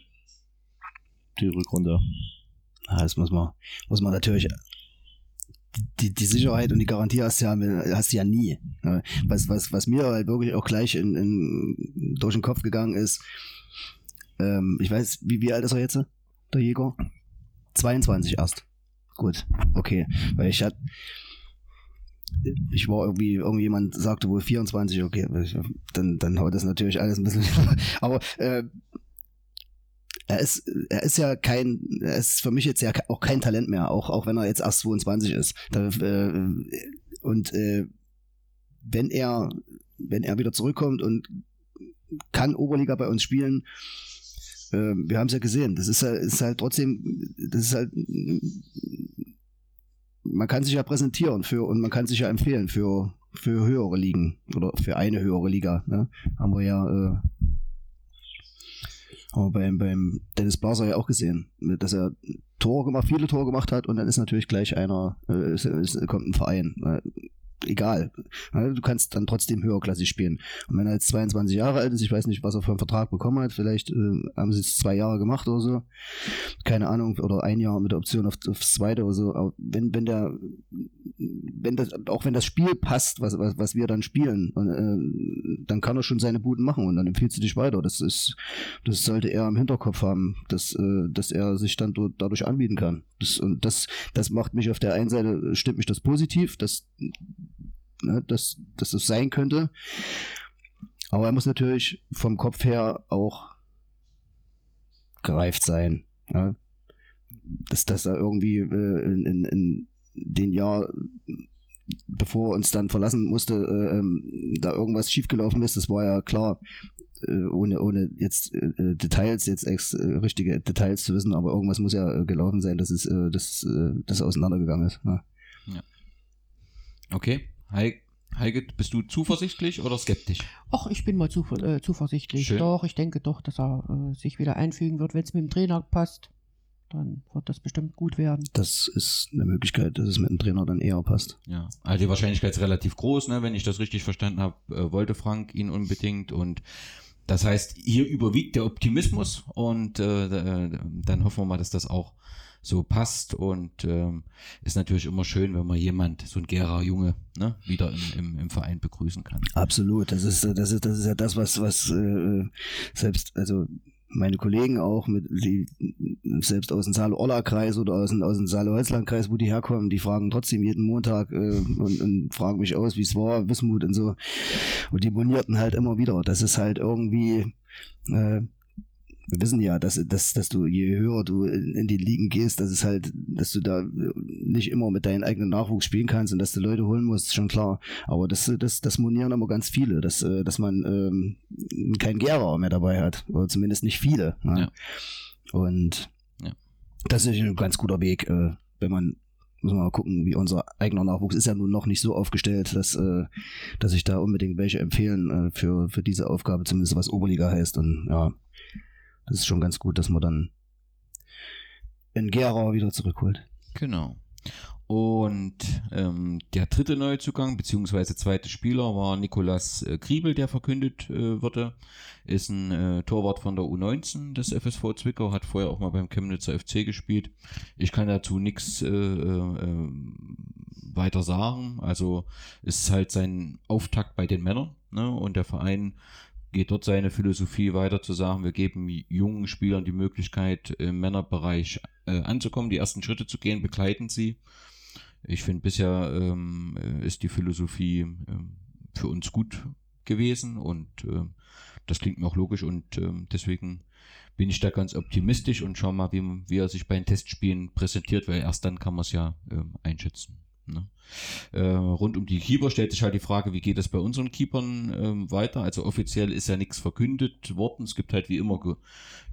Die Rückrunde. Ja, das muss man, muss man natürlich. Die, die Sicherheit und die Garantie hast du ja, hast du ja nie. Was, was, was mir halt wirklich auch gleich in, in, durch den Kopf gegangen ist, ähm, ich weiß, wie, wie alt ist er jetzt, der Jäger? 22 erst. Gut, okay. Weil ich hatte ich war irgendwie, irgendjemand sagte wohl 24, okay, dann, dann haut das natürlich alles ein bisschen. Aber äh, er ist, er ist ja kein, er ist für mich jetzt ja auch kein Talent mehr, auch, auch wenn er jetzt erst 22 ist. Da, äh, und äh, wenn er, wenn er wieder zurückkommt und kann Oberliga bei uns spielen, äh, wir haben es ja gesehen, das ist, ist halt trotzdem, das ist halt man kann sich ja präsentieren für und man kann sich ja empfehlen für, für höhere Ligen oder für eine höhere Liga. Ne? Haben wir ja äh, haben beim, beim Dennis Blaser ja auch gesehen, dass er Tore gemacht, viele Tore gemacht hat und dann ist natürlich gleich einer, äh, ist, ist, kommt ein Verein. Egal. Du kannst dann trotzdem höherklassig spielen. Und wenn er jetzt 22 Jahre alt ist, ich weiß nicht, was er für einen Vertrag bekommen hat, vielleicht äh, haben sie es zwei Jahre gemacht oder so. Keine Ahnung, oder ein Jahr mit der Option auf, aufs zweite oder so. Aber wenn, wenn der, wenn das, auch wenn das Spiel passt, was, was, was wir dann spielen, und, äh, dann kann er schon seine Buden machen und dann empfiehlt du dich weiter. Das ist, das sollte er im Hinterkopf haben, dass, äh, dass er sich dann dadurch anbieten kann. Das, und das, das macht mich auf der einen Seite, stimmt mich das positiv, dass ne, dass, dass das sein könnte. Aber er muss natürlich vom Kopf her auch gereift sein. Ne? Dass, dass er irgendwie äh, in, in, in den Jahr, bevor er uns dann verlassen musste, äh, ähm, da irgendwas schiefgelaufen ist, das war ja klar, äh, ohne, ohne jetzt äh, äh, Details, jetzt ex, richtige Details zu wissen, aber irgendwas muss ja gelaufen sein, dass es, dass, dass auseinandergegangen ist. Ne? Ja. Okay. Heike, bist du zuversichtlich oder skeptisch? Ach, ich bin mal zu, äh, zuversichtlich. Schön. Doch, ich denke doch, dass er äh, sich wieder einfügen wird, wenn es mit dem Trainer passt. dann wird das bestimmt gut werden. Das ist eine Möglichkeit, dass es mit dem Trainer dann eher passt. Ja, also die Wahrscheinlichkeit ist relativ groß, ne? wenn ich das richtig verstanden habe, äh, wollte Frank ihn unbedingt und das heißt, hier überwiegt der Optimismus und äh, äh, dann hoffen wir mal, dass das auch so passt und ähm, ist natürlich immer schön, wenn man jemand, so ein Gera Junge, ne, wieder im, im, im Verein begrüßen kann. Absolut, das ist das ist das ist ja das, was was äh, selbst also meine Kollegen auch mit die selbst aus dem Saale-Orla-Kreis oder aus dem, aus dem Saale-Holzland-Kreis, wo die herkommen, die fragen trotzdem jeden Montag äh, und, und fragen mich aus, wie es war, Wismut und so. Und die bonierten halt immer wieder. Das ist halt irgendwie äh, wir wissen ja, dass, dass, dass du, je höher du in, die Ligen gehst, dass es halt, dass du da nicht immer mit deinem eigenen Nachwuchs spielen kannst und dass du Leute holen musst, schon klar. Aber das, das, das monieren immer ganz viele, dass, äh, dass man ähm, keinen Gera mehr dabei hat. Oder zumindest nicht viele. Ne? Ja. Und Ja. das ist ein ganz guter Weg, äh, wenn man muss man mal gucken, wie unser eigener Nachwuchs ist ja nun noch nicht so aufgestellt, dass, äh, dass ich da unbedingt welche empfehlen äh, für, für diese Aufgabe, zumindest was Oberliga heißt. Und ja, das ist schon ganz gut, dass man dann in Gera wieder zurückholt. Genau. Und ähm, der dritte Neuzugang, beziehungsweise zweite Spieler, war Nikolas äh, Kriebel, der verkündet äh, wurde. Ist ein äh, Torwart von der U19 des FSV Zwickau, hat vorher auch mal beim Chemnitzer FC gespielt. Ich kann dazu nichts äh, äh, weiter sagen. Also ist halt sein Auftakt bei den Männern. Ne? Und der Verein geht dort seine Philosophie weiter zu sagen, wir geben jungen Spielern die Möglichkeit, im Männerbereich äh, anzukommen, die ersten Schritte zu gehen, begleiten sie. Ich finde, bisher ähm, ist die Philosophie ähm, für uns gut gewesen und ähm, das klingt mir auch logisch und ähm, deswegen bin ich da ganz optimistisch und schau mal, wie, wie er sich bei den Testspielen präsentiert, weil erst dann kann man es ja ähm, einschätzen. Ne? Äh, rund um die Keeper stellt sich halt die Frage, wie geht es bei unseren Keepern ähm, weiter? Also offiziell ist ja nichts verkündet worden. Es gibt halt wie immer Ge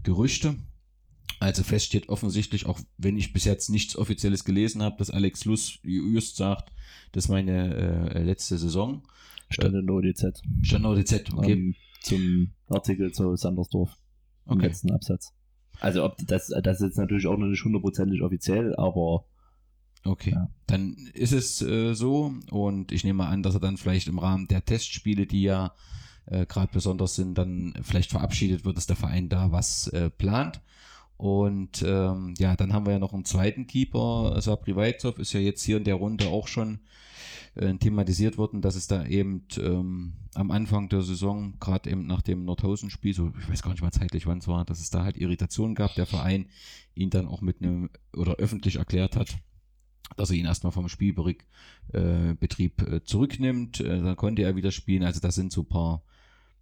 Gerüchte. Also fest steht offensichtlich, auch wenn ich bis jetzt nichts Offizielles gelesen habe, dass Alex Lust just sagt, das ist meine äh, letzte Saison. Stand in der ODZ. Stand ODZ, okay. Ähm, zum Artikel zu Sandersdorf. Im okay. letzten Absatz. Also ob das, das ist jetzt natürlich auch noch nicht hundertprozentig offiziell, aber Okay, Ja. dann ist es äh, so und ich nehme an, dass er dann vielleicht im Rahmen der Testspiele, die ja äh, gerade besonders sind, dann vielleicht verabschiedet wird, dass der Verein da was äh, plant. Und ähm, ja, dann haben wir ja noch einen zweiten Keeper, Sabri Weizov ist ja jetzt hier in der Runde auch schon äh, thematisiert worden, dass es da eben ähm, am Anfang der Saison, gerade eben nach dem Nordhausen-Spiel, so ich weiß gar nicht mal zeitlich, wann es war, dass es da halt Irritationen gab, der Verein ihn dann auch mit einem oder öffentlich erklärt hat, dass er ihn erstmal vom Spielbetrieb äh, äh, zurücknimmt. Äh, dann konnte er wieder spielen. Also da sind so ein paar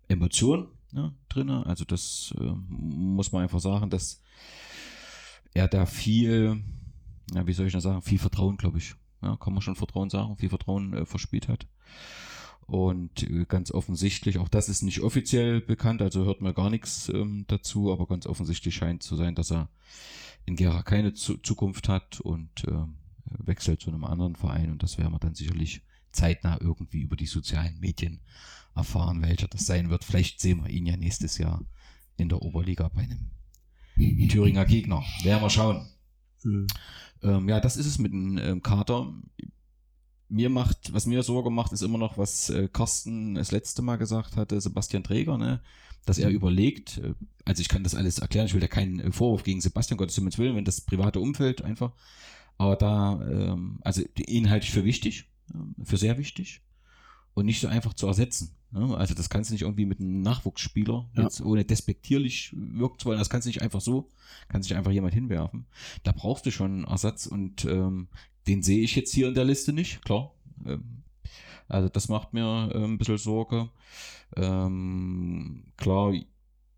Emotionen ne, drin. Also das äh, muss man einfach sagen, dass er da viel, ja, wie soll ich das sagen, viel Vertrauen, glaube ich. Ja, kann man schon Vertrauen sagen, viel Vertrauen äh, verspielt hat. Und ganz offensichtlich, auch das ist nicht offiziell bekannt, also hört man gar nichts ähm, dazu, aber ganz offensichtlich scheint zu sein, dass er in Gera keine zu Zukunft hat und ähm, wechselt zu einem anderen Verein und das werden wir dann sicherlich zeitnah irgendwie über die sozialen Medien erfahren, welcher das sein wird. Vielleicht sehen wir ihn ja nächstes Jahr in der Oberliga bei einem Thüringer Gegner. Werden wir schauen. Hm. Ähm, ja, das ist es mit dem ähm, Kader. Mir macht, was mir Sorge macht, ist immer noch, was äh, Carsten das letzte Mal gesagt hatte, Sebastian Träger, ne? dass er überlegt, äh, also ich kann das alles erklären, ich will da keinen äh, Vorwurf gegen Sebastian, Gottes Himmels Willen, wenn das private Umfeld einfach, aber da, ähm, also ihn halte ich für wichtig, ähm, für sehr wichtig und nicht so einfach zu ersetzen. Ne? Also das kannst du nicht irgendwie mit einem Nachwuchsspieler, Ja. jetzt ohne despektierlich wirken zu wollen, das kannst du nicht einfach so, kannst nicht einfach jemand hinwerfen. Da brauchst du schon einen Ersatz und ähm, den sehe ich jetzt hier in der Liste nicht, klar. Ähm, also das macht mir äh, ein bisschen Sorge. Ähm, klar,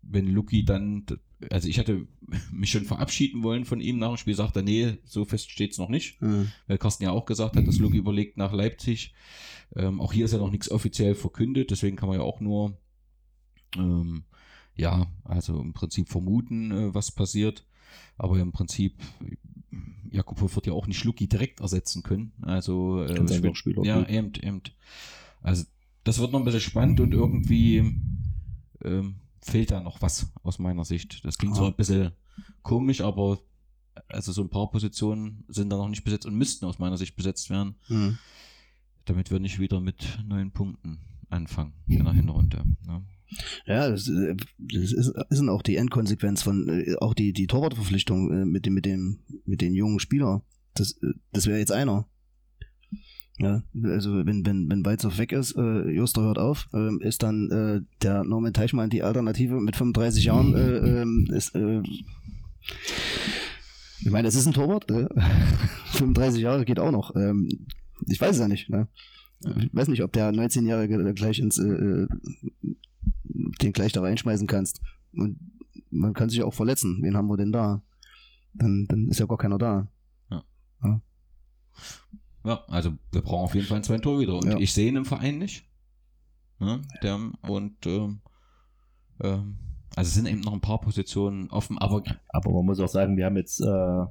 wenn Luki dann, also ich hatte mich schon verabschieden wollen von ihm nach dem Spiel, sagt er, nee, so fest steht's noch nicht Hm. weil Carsten ja auch gesagt hat, dass Luki überlegt nach Leipzig. Ähm, auch hier ist ja noch nichts offiziell verkündet, deswegen kann man ja auch nur, ähm, ja, also im Prinzip vermuten, äh, was passiert. Aber im Prinzip, Jakubow wird ja auch nicht Luki direkt ersetzen können. Also, äh, noch Spieler ja, eben, eben. Also, das wird noch ein bisschen spannend und irgendwie ähm, fehlt da noch was aus meiner Sicht. Das klingt so Ah. ein bisschen komisch, aber also so ein paar Positionen sind da noch nicht besetzt und müssten aus meiner Sicht besetzt werden, Mhm. damit wir nicht wieder mit neun Punkten anfangen in der Hinrunde. Ne? Ja, das, äh, das ist, ist dann auch die Endkonsequenz von äh, auch die, die Torwartverpflichtung äh, mit dem, mit dem, mit den jungen Spielern. Das, das wäre jetzt einer. Ja, also wenn, wenn, wenn Weizer weg ist, äh, Juster hört auf, ähm, ist dann äh, der Norman Teichmann die Alternative mit 35 Jahren äh, ähm, ist, äh, ich meine, es ist ein Torwart, äh, 35 Jahre geht auch noch. Ähm, ich weiß es ja nicht, ne? Ich weiß nicht, ob der 19-Jährige gleich ins äh, äh, den gleich da reinschmeißen kannst. Und man kann sich auch verletzen. Wen haben wir denn da? Dann, dann ist ja gar keiner da. Ja, also wir brauchen auf jeden Fall einen zweiten Torhüter. Und Ja. ich sehe ihn im Verein nicht. Ne? Der, und ähm, ähm, also es sind eben noch ein paar Positionen offen, aber Aber man muss auch sagen, wir haben jetzt äh,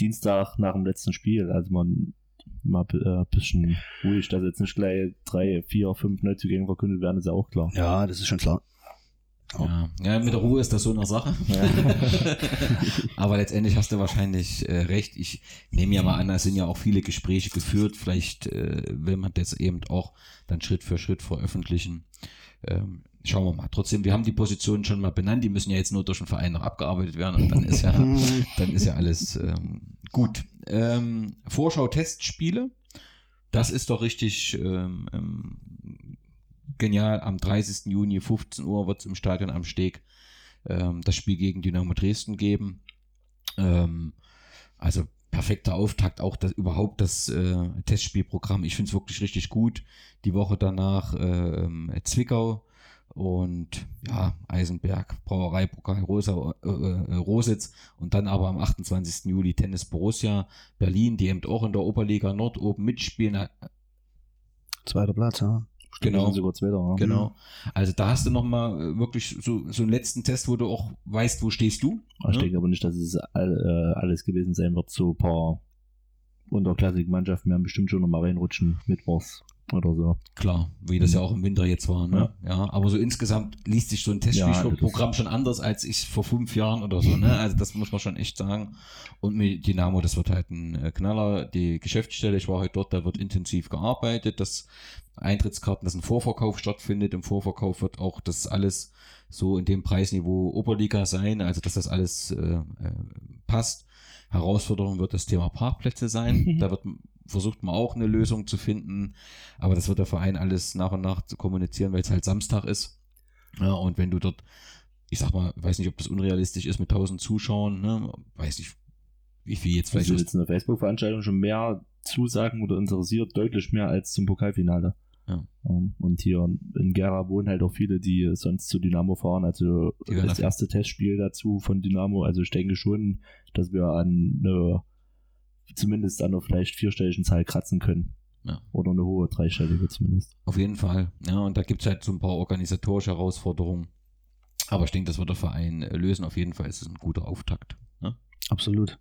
Dienstag nach dem letzten Spiel, also man mal ein äh, bisschen ruhig, dass jetzt nicht gleich drei, vier, fünf Neuzugänge verkündet werden, ist ja auch klar. Ja, das ist schon klar. Ja, ja, mit der Ruhe ist das so eine Sache. aber letztendlich hast du wahrscheinlich äh, recht. Ich nehme ja mal an, es sind ja auch viele Gespräche geführt. Vielleicht äh, will man das eben auch dann Schritt für Schritt veröffentlichen. Ähm, schauen wir mal. Trotzdem, wir haben die Positionen schon mal benannt. Die müssen ja jetzt nur durch den Verein noch abgearbeitet werden und dann ist ja, dann ist ja alles ähm, gut. Ähm, Vorschau-Testspiele. Das ist doch richtig ähm, ähm, genial. Am 30. Juni, 15 Uhr, wird es im Stadion am Steg ähm, das Spiel gegen Dynamo Dresden geben. Ähm, also perfekter Auftakt, auch das, überhaupt das äh, Testspielprogramm. Ich finde es wirklich richtig gut. Die Woche danach äh, Zwickau und ja, Eisenberg, Brauereipokal Rosa, äh, äh, Rositz und dann aber am 28. Juli Tennis Borussia Berlin, die eben auch in der Oberliga Nord oben mitspielen. Zweiter Platz, ja. Genau. sogar Zweiter. Ja. Genau. Also da hast du nochmal äh, wirklich so, so einen letzten Test, wo du auch weißt, wo stehst du. Ich ne? denke aber nicht, dass es all, äh, alles gewesen sein wird, so ein paar unterklassige Mannschaften werden bestimmt schon noch mal reinrutschen, mittwochs oder so. Klar, wie das ja auch im Winter jetzt war. Ne? Ja. aber so insgesamt liest sich so ein Ja, Testspielprogramm schon anders als ich vor fünf Jahren oder so. Ne? Also das muss man schon echt sagen. Und mit Dynamo, das wird halt ein äh, Knaller. Die Geschäftsstelle, ich war heute dort, da wird intensiv gearbeitet. Das Eintrittskarten, dass ein Vorverkauf stattfindet. Im Vorverkauf wird auch das alles so in dem Preisniveau Oberliga sein, also dass das alles äh, äh, passt. Herausforderung wird das Thema Parkplätze sein. Da wird versucht man auch eine Lösung zu finden, aber das wird der Verein alles nach und nach zu kommunizieren, weil es halt Samstag ist. Ja, und wenn du dort, ich sag mal, weiß nicht, ob das unrealistisch ist mit 1000 Zuschauern, ne? weiß nicht, wie viel jetzt vielleicht Also jetzt in der Facebook-Veranstaltung schon mehr Zusagen oder interessiert, deutlich mehr als zum Pokalfinale. Ja. Ähm, Und hier in Gera wohnen halt auch viele, die sonst zu Dynamo fahren. Also das erste Testspiel dazu von Dynamo. Also ich denke schon, dass wir an eine, zumindest an einer vielleicht vierstelligen Zahl kratzen können. Ja. Oder eine hohe dreistellige zumindest. Auf jeden Fall. Ja, und da gibt es halt so ein paar organisatorische Herausforderungen. Aber ich denke, das wird der Verein äh, lösen. Auf jeden Fall ist es ein guter Auftakt. Ne? Absolut.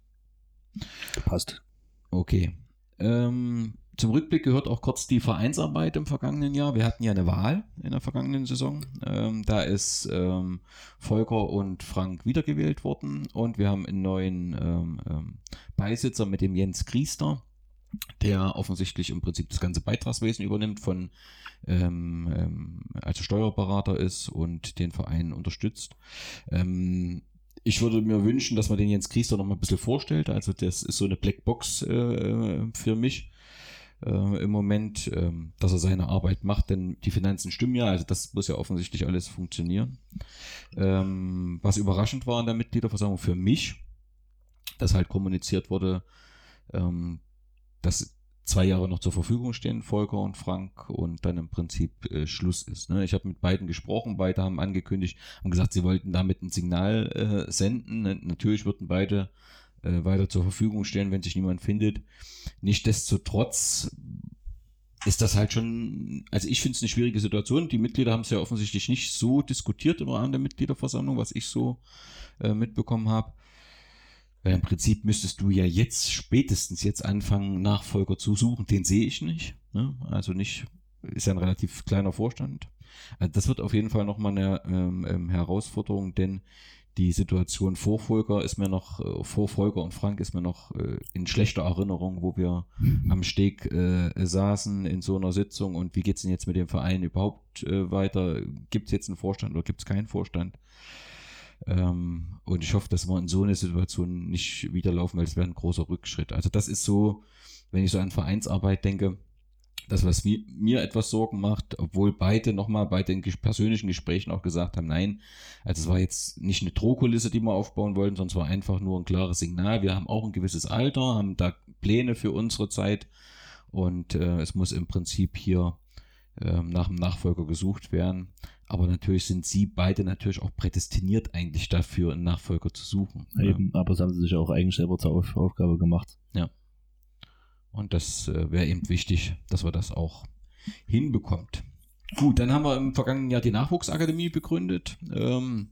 Passt. Okay. Ähm, zum Rückblick gehört auch kurz die Vereinsarbeit im vergangenen Jahr. Wir hatten ja eine Wahl in der vergangenen Saison. Ähm, da ist ähm, Volker und Frank wiedergewählt worden und wir haben einen neuen ähm, ähm, Beisitzer mit dem Jens Griester, der offensichtlich im Prinzip das ganze Beitragswesen übernimmt, von also Steuerberater ist und den Verein unterstützt. Ich würde mir wünschen, dass man den Jens Kriester noch mal ein bisschen vorstellt. Also das ist so eine Blackbox äh, für mich äh, im Moment, ähm, dass er seine Arbeit macht, denn die Finanzen stimmen ja, also das muss ja offensichtlich alles funktionieren. Ähm, was überraschend war in der Mitgliederversammlung für mich, dass halt kommuniziert wurde, ähm, dass zwei Jahre noch zur Verfügung stehen, Volker und Frank, und dann im Prinzip äh, Schluss ist. Ne? Ich habe mit beiden gesprochen, beide haben angekündigt, haben gesagt, sie wollten damit ein Signal äh, senden. Natürlich würden beide äh, weiter zur Verfügung stehen, wenn sich niemand findet. Nichtsdestotrotz ist das halt schon, also ich finde es eine schwierige Situation. Die Mitglieder haben es ja offensichtlich nicht so diskutiert im Rahmen der Mitgliederversammlung, was ich so äh, mitbekommen habe. Weil im Prinzip müsstest du ja jetzt, spätestens jetzt anfangen, Nachfolger zu suchen. Den sehe ich nicht. Ne? Also nicht, ist ja ein relativ kleiner Vorstand. Also das wird auf jeden Fall nochmal eine ähm, ähm, Herausforderung, denn die Situation vor Volker ist mir noch, äh, vor Volker und Frank ist mir noch äh, in schlechter Erinnerung, wo wir am Steg äh, saßen in so einer Sitzung und wie geht's denn jetzt mit dem Verein überhaupt äh, weiter? Gibt es jetzt einen Vorstand oder gibt es keinen Vorstand? Ähm, und ich hoffe, dass wir in so eine Situation nicht wieder laufen, weil es wäre ein großer Rückschritt. Also das ist so, wenn ich so an Vereinsarbeit denke, das, was mir etwas Sorgen macht, obwohl beide nochmal bei den persönlichen Gesprächen auch gesagt haben, nein, also es war jetzt nicht eine Drohkulisse, die wir aufbauen wollten, sondern es war einfach nur ein klares Signal. Wir haben auch ein gewisses Alter, haben da Pläne für unsere Zeit und äh, es muss im Prinzip hier äh, nach dem Nachfolger gesucht werden. Aber natürlich sind sie beide natürlich auch prädestiniert eigentlich dafür, einen Nachfolger zu suchen. Eben, ja. aber das haben sie sich auch eigentlich selber zur Auf Aufgabe gemacht. Ja. Und das äh, wäre eben wichtig, dass wir das auch hinbekommt. Gut, dann haben wir im vergangenen Jahr die Nachwuchsakademie begründet. Ähm,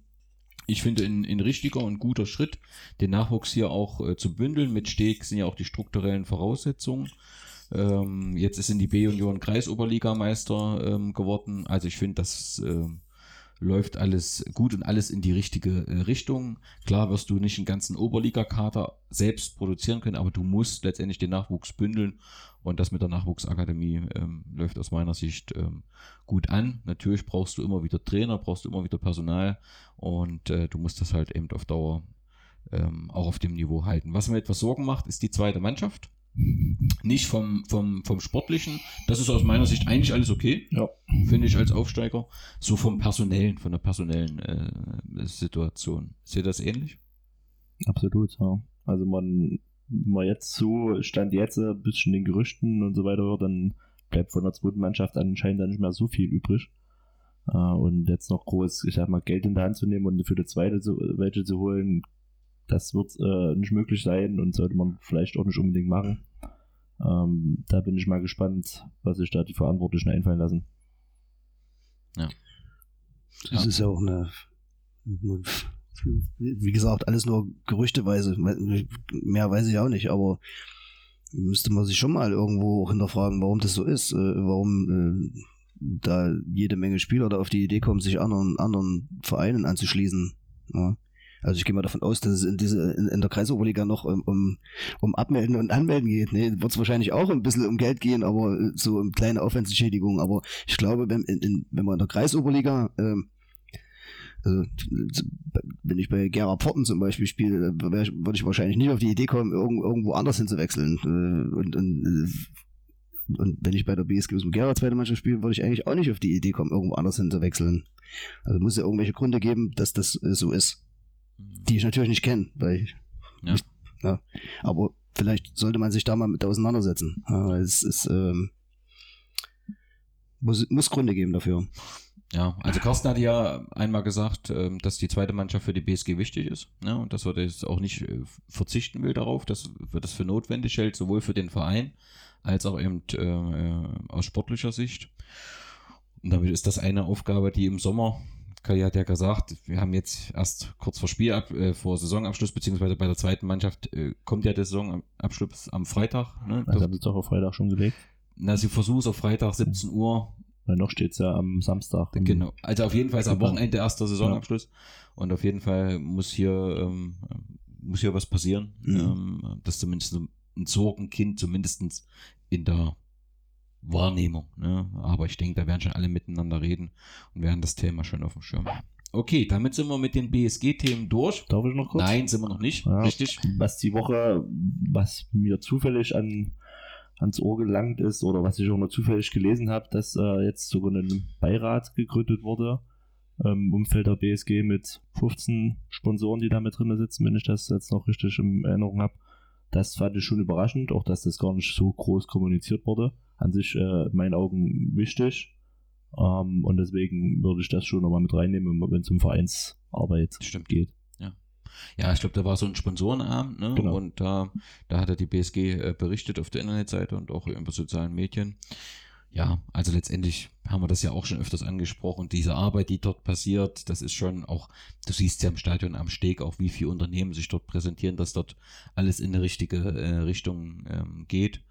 ich finde ein, ein richtiger und guter Schritt, den Nachwuchs hier auch äh, zu bündeln. Mit Steg sind ja auch die strukturellen Voraussetzungen. Ähm, jetzt sind die B-Union Kreisoberligameister ähm, geworden. Also ich finde, das ähm, läuft alles gut und alles in die richtige äh, Richtung. Klar wirst du nicht einen ganzen Oberligakader selbst produzieren können, aber du musst letztendlich den Nachwuchs bündeln und das mit der Nachwuchsakademie ähm, läuft aus meiner Sicht ähm, gut an. Natürlich brauchst du immer wieder Trainer, brauchst du immer wieder Personal und äh, du musst das halt eben auf Dauer ähm, auch auf dem Niveau halten. Was mir etwas Sorgen macht, ist die zweite Mannschaft. Nicht vom, vom, vom Sportlichen. Das ist aus meiner Sicht eigentlich alles okay. Ja. Finde ich als Aufsteiger. So vom Personellen, von der personellen äh, Situation. Seht ihr das ähnlich? Absolut, ja. Also man, man jetzt so, stand jetzt ein bisschen den Gerüchten und so weiter, dann bleibt von der zweiten Mannschaft anscheinend dann nicht mehr so viel übrig. Uh, und jetzt noch groß, ich sag mal, Geld in der Hand zu nehmen und für die zweite welche zu holen, das wird äh, nicht möglich sein und sollte man vielleicht auch nicht unbedingt machen. Ähm, da bin ich mal gespannt, was sich da die Verantwortlichen einfallen lassen. Ja. Das ja. ist ja auch eine, wie gesagt, alles nur gerüchteweise. Mehr weiß ich auch nicht, aber müsste man sich schon mal irgendwo hinterfragen, warum das so ist, äh, warum äh, da jede Menge Spieler da auf die Idee kommen, sich anderen, anderen Vereinen anzuschließen. Ja. Also ich gehe mal davon aus, dass es in, diese, in, in der Kreisoberliga noch um, um, um Abmelden und Anmelden geht. Ne? Wird es wahrscheinlich auch ein bisschen um Geld gehen, aber äh, so um kleine Aufwandsentschädigungen. Aber ich glaube, wenn, in, in, wenn man in der Kreisoberliga ähm, also, wenn ich bei Gera Porten zum Beispiel spiele, würde ich wahrscheinlich nicht auf die Idee kommen, irgendwo anders hinzuwechseln. Äh, und, und, äh, und wenn ich bei der BSG dem Gera zweite Mannschaft spiele, würde ich eigentlich auch nicht auf die Idee kommen, irgendwo anders hinzuwechseln. Also muss ja irgendwelche Gründe geben, dass das so ist die ich natürlich nicht kenne, weil ich, ja. Ich, ja. Aber vielleicht sollte man sich da mal mit auseinandersetzen. Es ist, ähm, muss, muss Gründe geben dafür. Ja, also Carsten hat ja einmal gesagt, ähm, dass die zweite Mannschaft für die BSG wichtig ist ne, und dass er jetzt auch nicht äh, verzichten will darauf, dass wir das für notwendig hält, sowohl für den Verein als auch eben äh, äh, aus sportlicher Sicht. Und damit ist das eine Aufgabe, die im Sommer Kai hat ja gesagt, wir haben jetzt erst kurz vor Spielab, äh, vor Saisonabschluss, beziehungsweise bei der zweiten Mannschaft äh, kommt ja der Saisonabschluss am Freitag. Ne? Also haben sie doch auf Freitag schon gelegt. Na, sie versuchen es auf Freitag 17 Uhr. Weil noch steht es ja am Samstag. Genau. Also auf jeden Fall ist am Wochenende erster Saisonabschluss. Ja. Und auf jeden Fall muss hier, ähm, muss hier was passieren. Mhm. Ähm, dass zumindest ein Sorgenkind zumindest in der Wahrnehmung. Ne? Aber ich denke, da werden schon alle miteinander reden und werden das Thema schon auf dem Schirm haben. Okay, damit sind wir mit den BSG-Themen durch. Darf ich noch kurz? Nein, sind wir noch nicht. Ja, Richtig. Was die Woche, was mir zufällig an, ans Ohr gelangt ist oder was ich auch noch zufällig gelesen habe, dass äh, jetzt sogar ein Beirat gegründet wurde im ähm, Umfeld der BSG mit 15 Sponsoren, die da mit drin sitzen, wenn ich das jetzt noch richtig in Erinnerung habe. Das fand ich schon überraschend, auch dass das gar nicht so groß kommuniziert wurde an sich äh, in meinen Augen wichtig. Ähm, und deswegen würde ich das schon nochmal mit reinnehmen, wenn es um Vereinsarbeit Stimmt. geht. Ja. Ja, ich glaube, da war so ein Sponsorenabend, ne? Genau. Und da, da hatte die BSG äh, berichtet auf der Internetseite und auch über sozialen Medien. Ja, also letztendlich haben wir das ja auch schon öfters angesprochen. Diese Arbeit, die dort passiert, das ist schon auch, du siehst ja im Stadion am Steg auch, wie viele Unternehmen sich dort präsentieren, dass dort alles in eine richtige äh, Richtung ähm, geht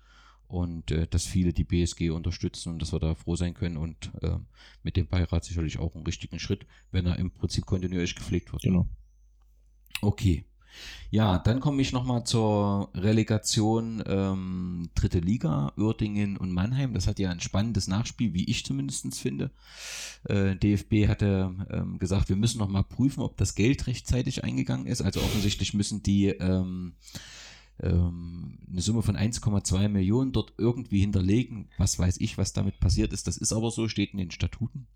und äh, dass viele die BSG unterstützen und dass wir da froh sein können und äh, mit dem Beirat sicherlich auch einen richtigen Schritt, wenn er im Prinzip kontinuierlich gepflegt wird. Genau. Okay. Ja, dann komme ich nochmal zur Relegation ähm, dritte Liga, Uerdingen und Mannheim. Das hat ja ein spannendes Nachspiel, wie ich zumindest finde. Äh, DFB hatte ähm, gesagt, wir müssen nochmal prüfen, ob das Geld rechtzeitig eingegangen ist. Also offensichtlich müssen die ähm, ähm, eine Summe von 1,2 Millionen dort irgendwie hinterlegen. Was weiß ich, was damit passiert ist. Das ist aber so, steht in den Statuten.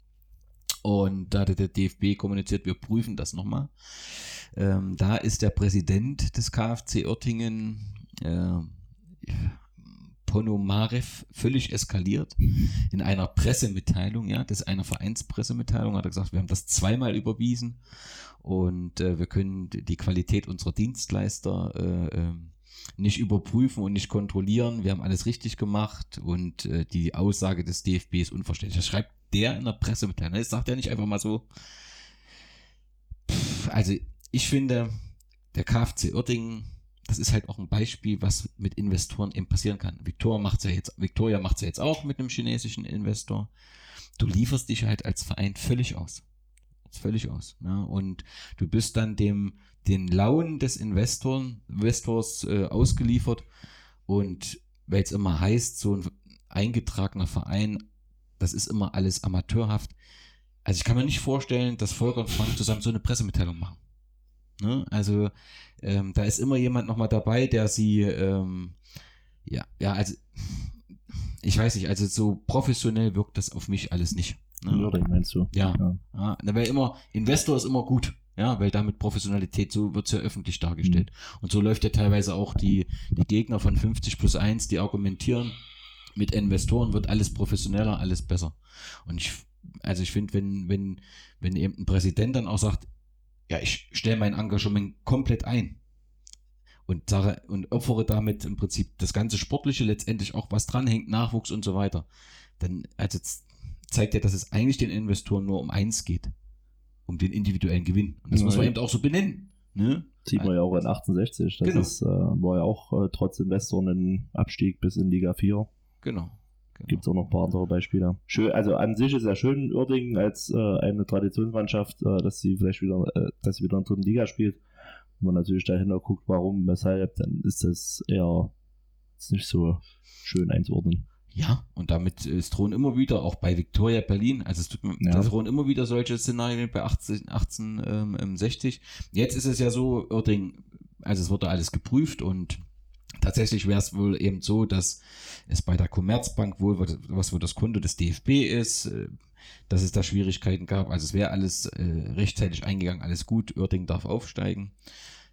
Und da hatte der DFB kommuniziert, wir prüfen das nochmal. Ähm, da ist der Präsident des KfC Oettingen, äh, Ponomarev, völlig eskaliert. In einer Pressemitteilung, ja, das ist einer Vereinspressemitteilung, hat er gesagt, wir haben das zweimal überwiesen und äh, wir können die Qualität unserer Dienstleister äh, äh, nicht überprüfen und nicht kontrollieren. Wir haben alles richtig gemacht und äh, die Aussage des DFB ist unverständlich. Das schreibt der in der Pressemitteilung. Das sagt er nicht einfach mal so. Pff, also ich finde, der KfC Uerdingen, das ist halt auch ein Beispiel, was mit Investoren eben passieren kann. Victoria macht ja jetzt, Victoria macht ja jetzt auch mit einem chinesischen Investor. Du lieferst dich halt als Verein völlig aus. Völlig aus. Ja? Und du bist dann dem, den Launen des Investoren, Investors äh, ausgeliefert. Und weil es immer heißt, so ein eingetragener Verein das ist immer alles amateurhaft. Also ich kann mir nicht vorstellen, dass Volker und Frank zusammen so eine Pressemitteilung machen. Ne? Also ähm, da ist immer jemand nochmal dabei, der sie, ähm, ja, ja, also ich weiß nicht, also so professionell wirkt das auf mich alles nicht. Ne? Würde, meinst du? Ja. ja. ja. Weil immer, Investor ist immer gut. Ja, weil damit Professionalität, so wird es ja öffentlich dargestellt. Mhm. Und so läuft ja teilweise auch die, die Gegner von 50 plus 1, die argumentieren, mit Investoren wird alles professioneller, alles besser. Und ich, also ich finde, wenn, wenn, wenn eben ein Präsident dann auch sagt, ja, ich stelle mein Engagement komplett ein und sage und opfere damit im Prinzip das ganze Sportliche letztendlich auch was dranhängt, Nachwuchs und so weiter, dann also zeigt er, dass es eigentlich den Investoren nur um eins geht, um den individuellen Gewinn. Und das ja, muss man ja. eben auch so benennen. Ne? Sieht man ja auch in 1860. Das genau. ist, äh, war ja auch äh, trotz Investoren ein Abstieg bis in Liga 4. Genau. genau. Gibt es auch noch ein paar andere Beispiele. Schön, also an sich ist ja schön Uerdingen als äh, eine Traditionsmannschaft, äh, dass sie vielleicht wieder, äh, dass sie wieder in der dritten Liga spielt. Wenn man natürlich dahinter guckt, warum, weshalb, dann ist das eher ist nicht so schön einzuordnen. Ja, und damit es drohen immer wieder, auch bei Victoria Berlin, also es tut mir, ja. drohen immer wieder solche Szenarien bei 18, 1860. Ähm, Jetzt ist es ja so, Oerding, also es wurde alles geprüft und Tatsächlich wäre es wohl eben so, dass es bei der Commerzbank wohl, was wohl das Konto des DFB ist, äh, dass es da Schwierigkeiten gab. Also es wäre alles äh, rechtzeitig eingegangen, alles gut, Oerding darf aufsteigen,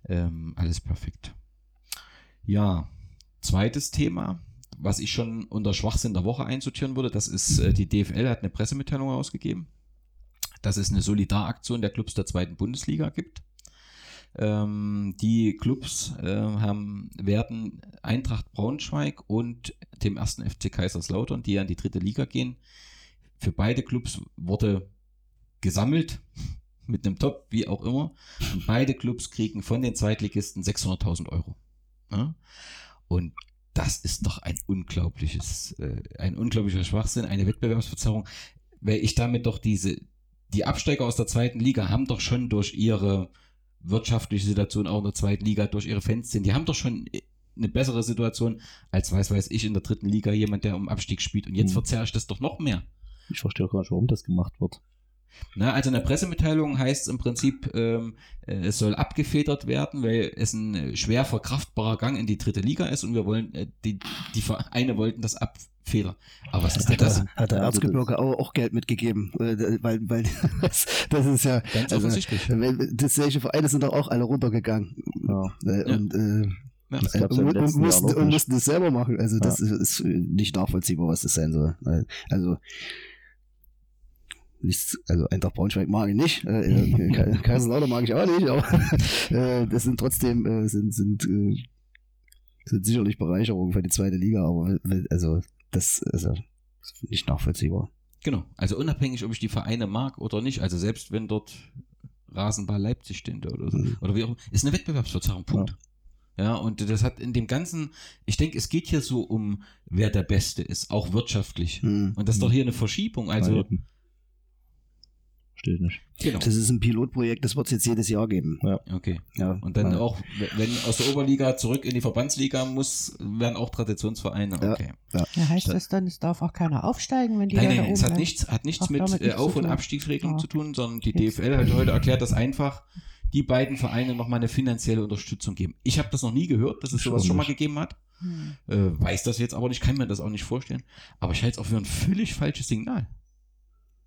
ähm, alles perfekt. Ja, zweites Thema, was ich schon unter Schwachsinn der Woche einsortieren würde, das ist, äh, die DFL hat eine Pressemitteilung ausgegeben, dass es eine Solidaraktion der Clubs der zweiten Bundesliga gibt. Ähm, die Clubs äh, haben, werden Eintracht Braunschweig und dem ersten FC Kaiserslautern, die ja in die dritte Liga gehen. Für beide Clubs wurde gesammelt mit einem Top, wie auch immer. Und beide Clubs kriegen von den Zweitligisten 600.000 Euro. Ja? Und das ist doch ein unglaubliches, äh, ein unglaublicher Schwachsinn, eine Wettbewerbsverzerrung, weil ich damit doch diese, die Absteiger aus der zweiten Liga haben doch schon durch ihre wirtschaftliche Situation auch in der zweiten Liga durch ihre Fans sind. Die haben doch schon eine bessere Situation als, weiß weiß ich, in der dritten Liga jemand, der um Abstieg spielt. Und jetzt mhm. verzerre ich das doch noch mehr. Ich verstehe auch gar nicht, warum das gemacht wird. Na, also in der Pressemitteilung heißt es im Prinzip, ähm, äh, es soll abgefedert werden, weil es ein äh, schwer verkraftbarer Gang in die dritte Liga ist und wir wollen, äh, die, die Vereine wollten das abfedern. Aber was ist denn das? Hat der Erzgebirge auch, auch Geld mitgegeben, äh, weil, weil das, das ist ja. Ganz also, offensichtlich. Das, solche Vereine sind doch auch alle runtergegangen. Ja. Und, äh, ja, und, und, mussten, und mussten das selber machen. Also das ja. ist, nicht nachvollziehbar, was das sein soll. Also nichts, also Eintracht Braunschweig mag ich nicht, äh, äh Kaiserslautern mag ich auch nicht, aber äh, das sind trotzdem, äh, sind, sind, äh, sind sicherlich Bereicherungen für die zweite Liga, aber also das also, ist nicht nachvollziehbar. Genau, also unabhängig, ob ich die Vereine mag oder nicht, also selbst wenn dort Rasenball Leipzig steht oder so, mhm. oder wie auch ist eine Wettbewerbsverzerrung, Punkt. Ja. Ja, und das hat in dem Ganzen, ich denke, es geht hier so um, wer der Beste ist, auch wirtschaftlich. Mhm. Und das ist doch hier eine Verschiebung. Also, Verstehe ich nicht. Genau. Das ist ein Pilotprojekt, das wird es jetzt jedes Jahr geben. Okay. Ja, Und dann weil- auch, wenn aus der Oberliga zurück in die Verbandsliga muss, werden auch Traditionsvereine. Ja. Okay. Ja, heißt das dann, es darf auch keiner aufsteigen, wenn die Nein, da nein, oben es hat nichts, hat nichts mit äh, nichts Auf- und. Abstiegsregelung zu tun, sondern die Jetzt. DFL hat heute erklärt, dass einfach die beiden Vereine nochmal eine finanzielle Unterstützung geben. Ich habe das noch nie gehört, dass es sowas schon mal gegeben hat. Hm. Äh, weiß das jetzt aber nicht, kann mir das auch nicht vorstellen. Aber ich halte es auch für ein völlig falsches Signal.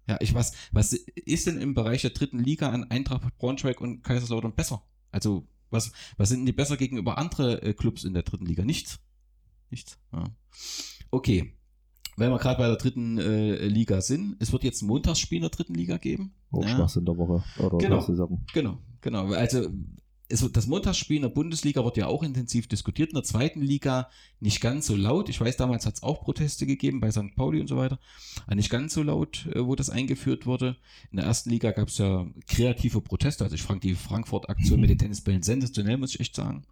Ja, ich was, was ist denn im Bereich der dritten Liga an Eintracht Braunschweig und Kaiserslautern besser? Also, was, was sind denn die besser gegenüber andere äh, Clubs in der dritten Liga? Nichts. Nichts. Ja. Okay. Weil wir gerade bei der dritten äh, Liga sind, es wird jetzt ein Montagsspiel in der dritten Liga geben. Auch Ja. Schwachsinn der Woche oder Genau. Saison. Genau, genau. Also das Montagsspiel in der Bundesliga wird ja auch intensiv diskutiert. In der zweiten Liga nicht ganz so laut. Ich weiß, damals hat es auch Proteste gegeben bei St. Pauli und so weiter. Aber nicht ganz so laut, äh, wo das eingeführt wurde. In der ersten Liga gab es ja kreative Proteste. Also ich fand die Frankfurt-Aktion mit den Tennisbällen sensationell, muss ich echt sagen.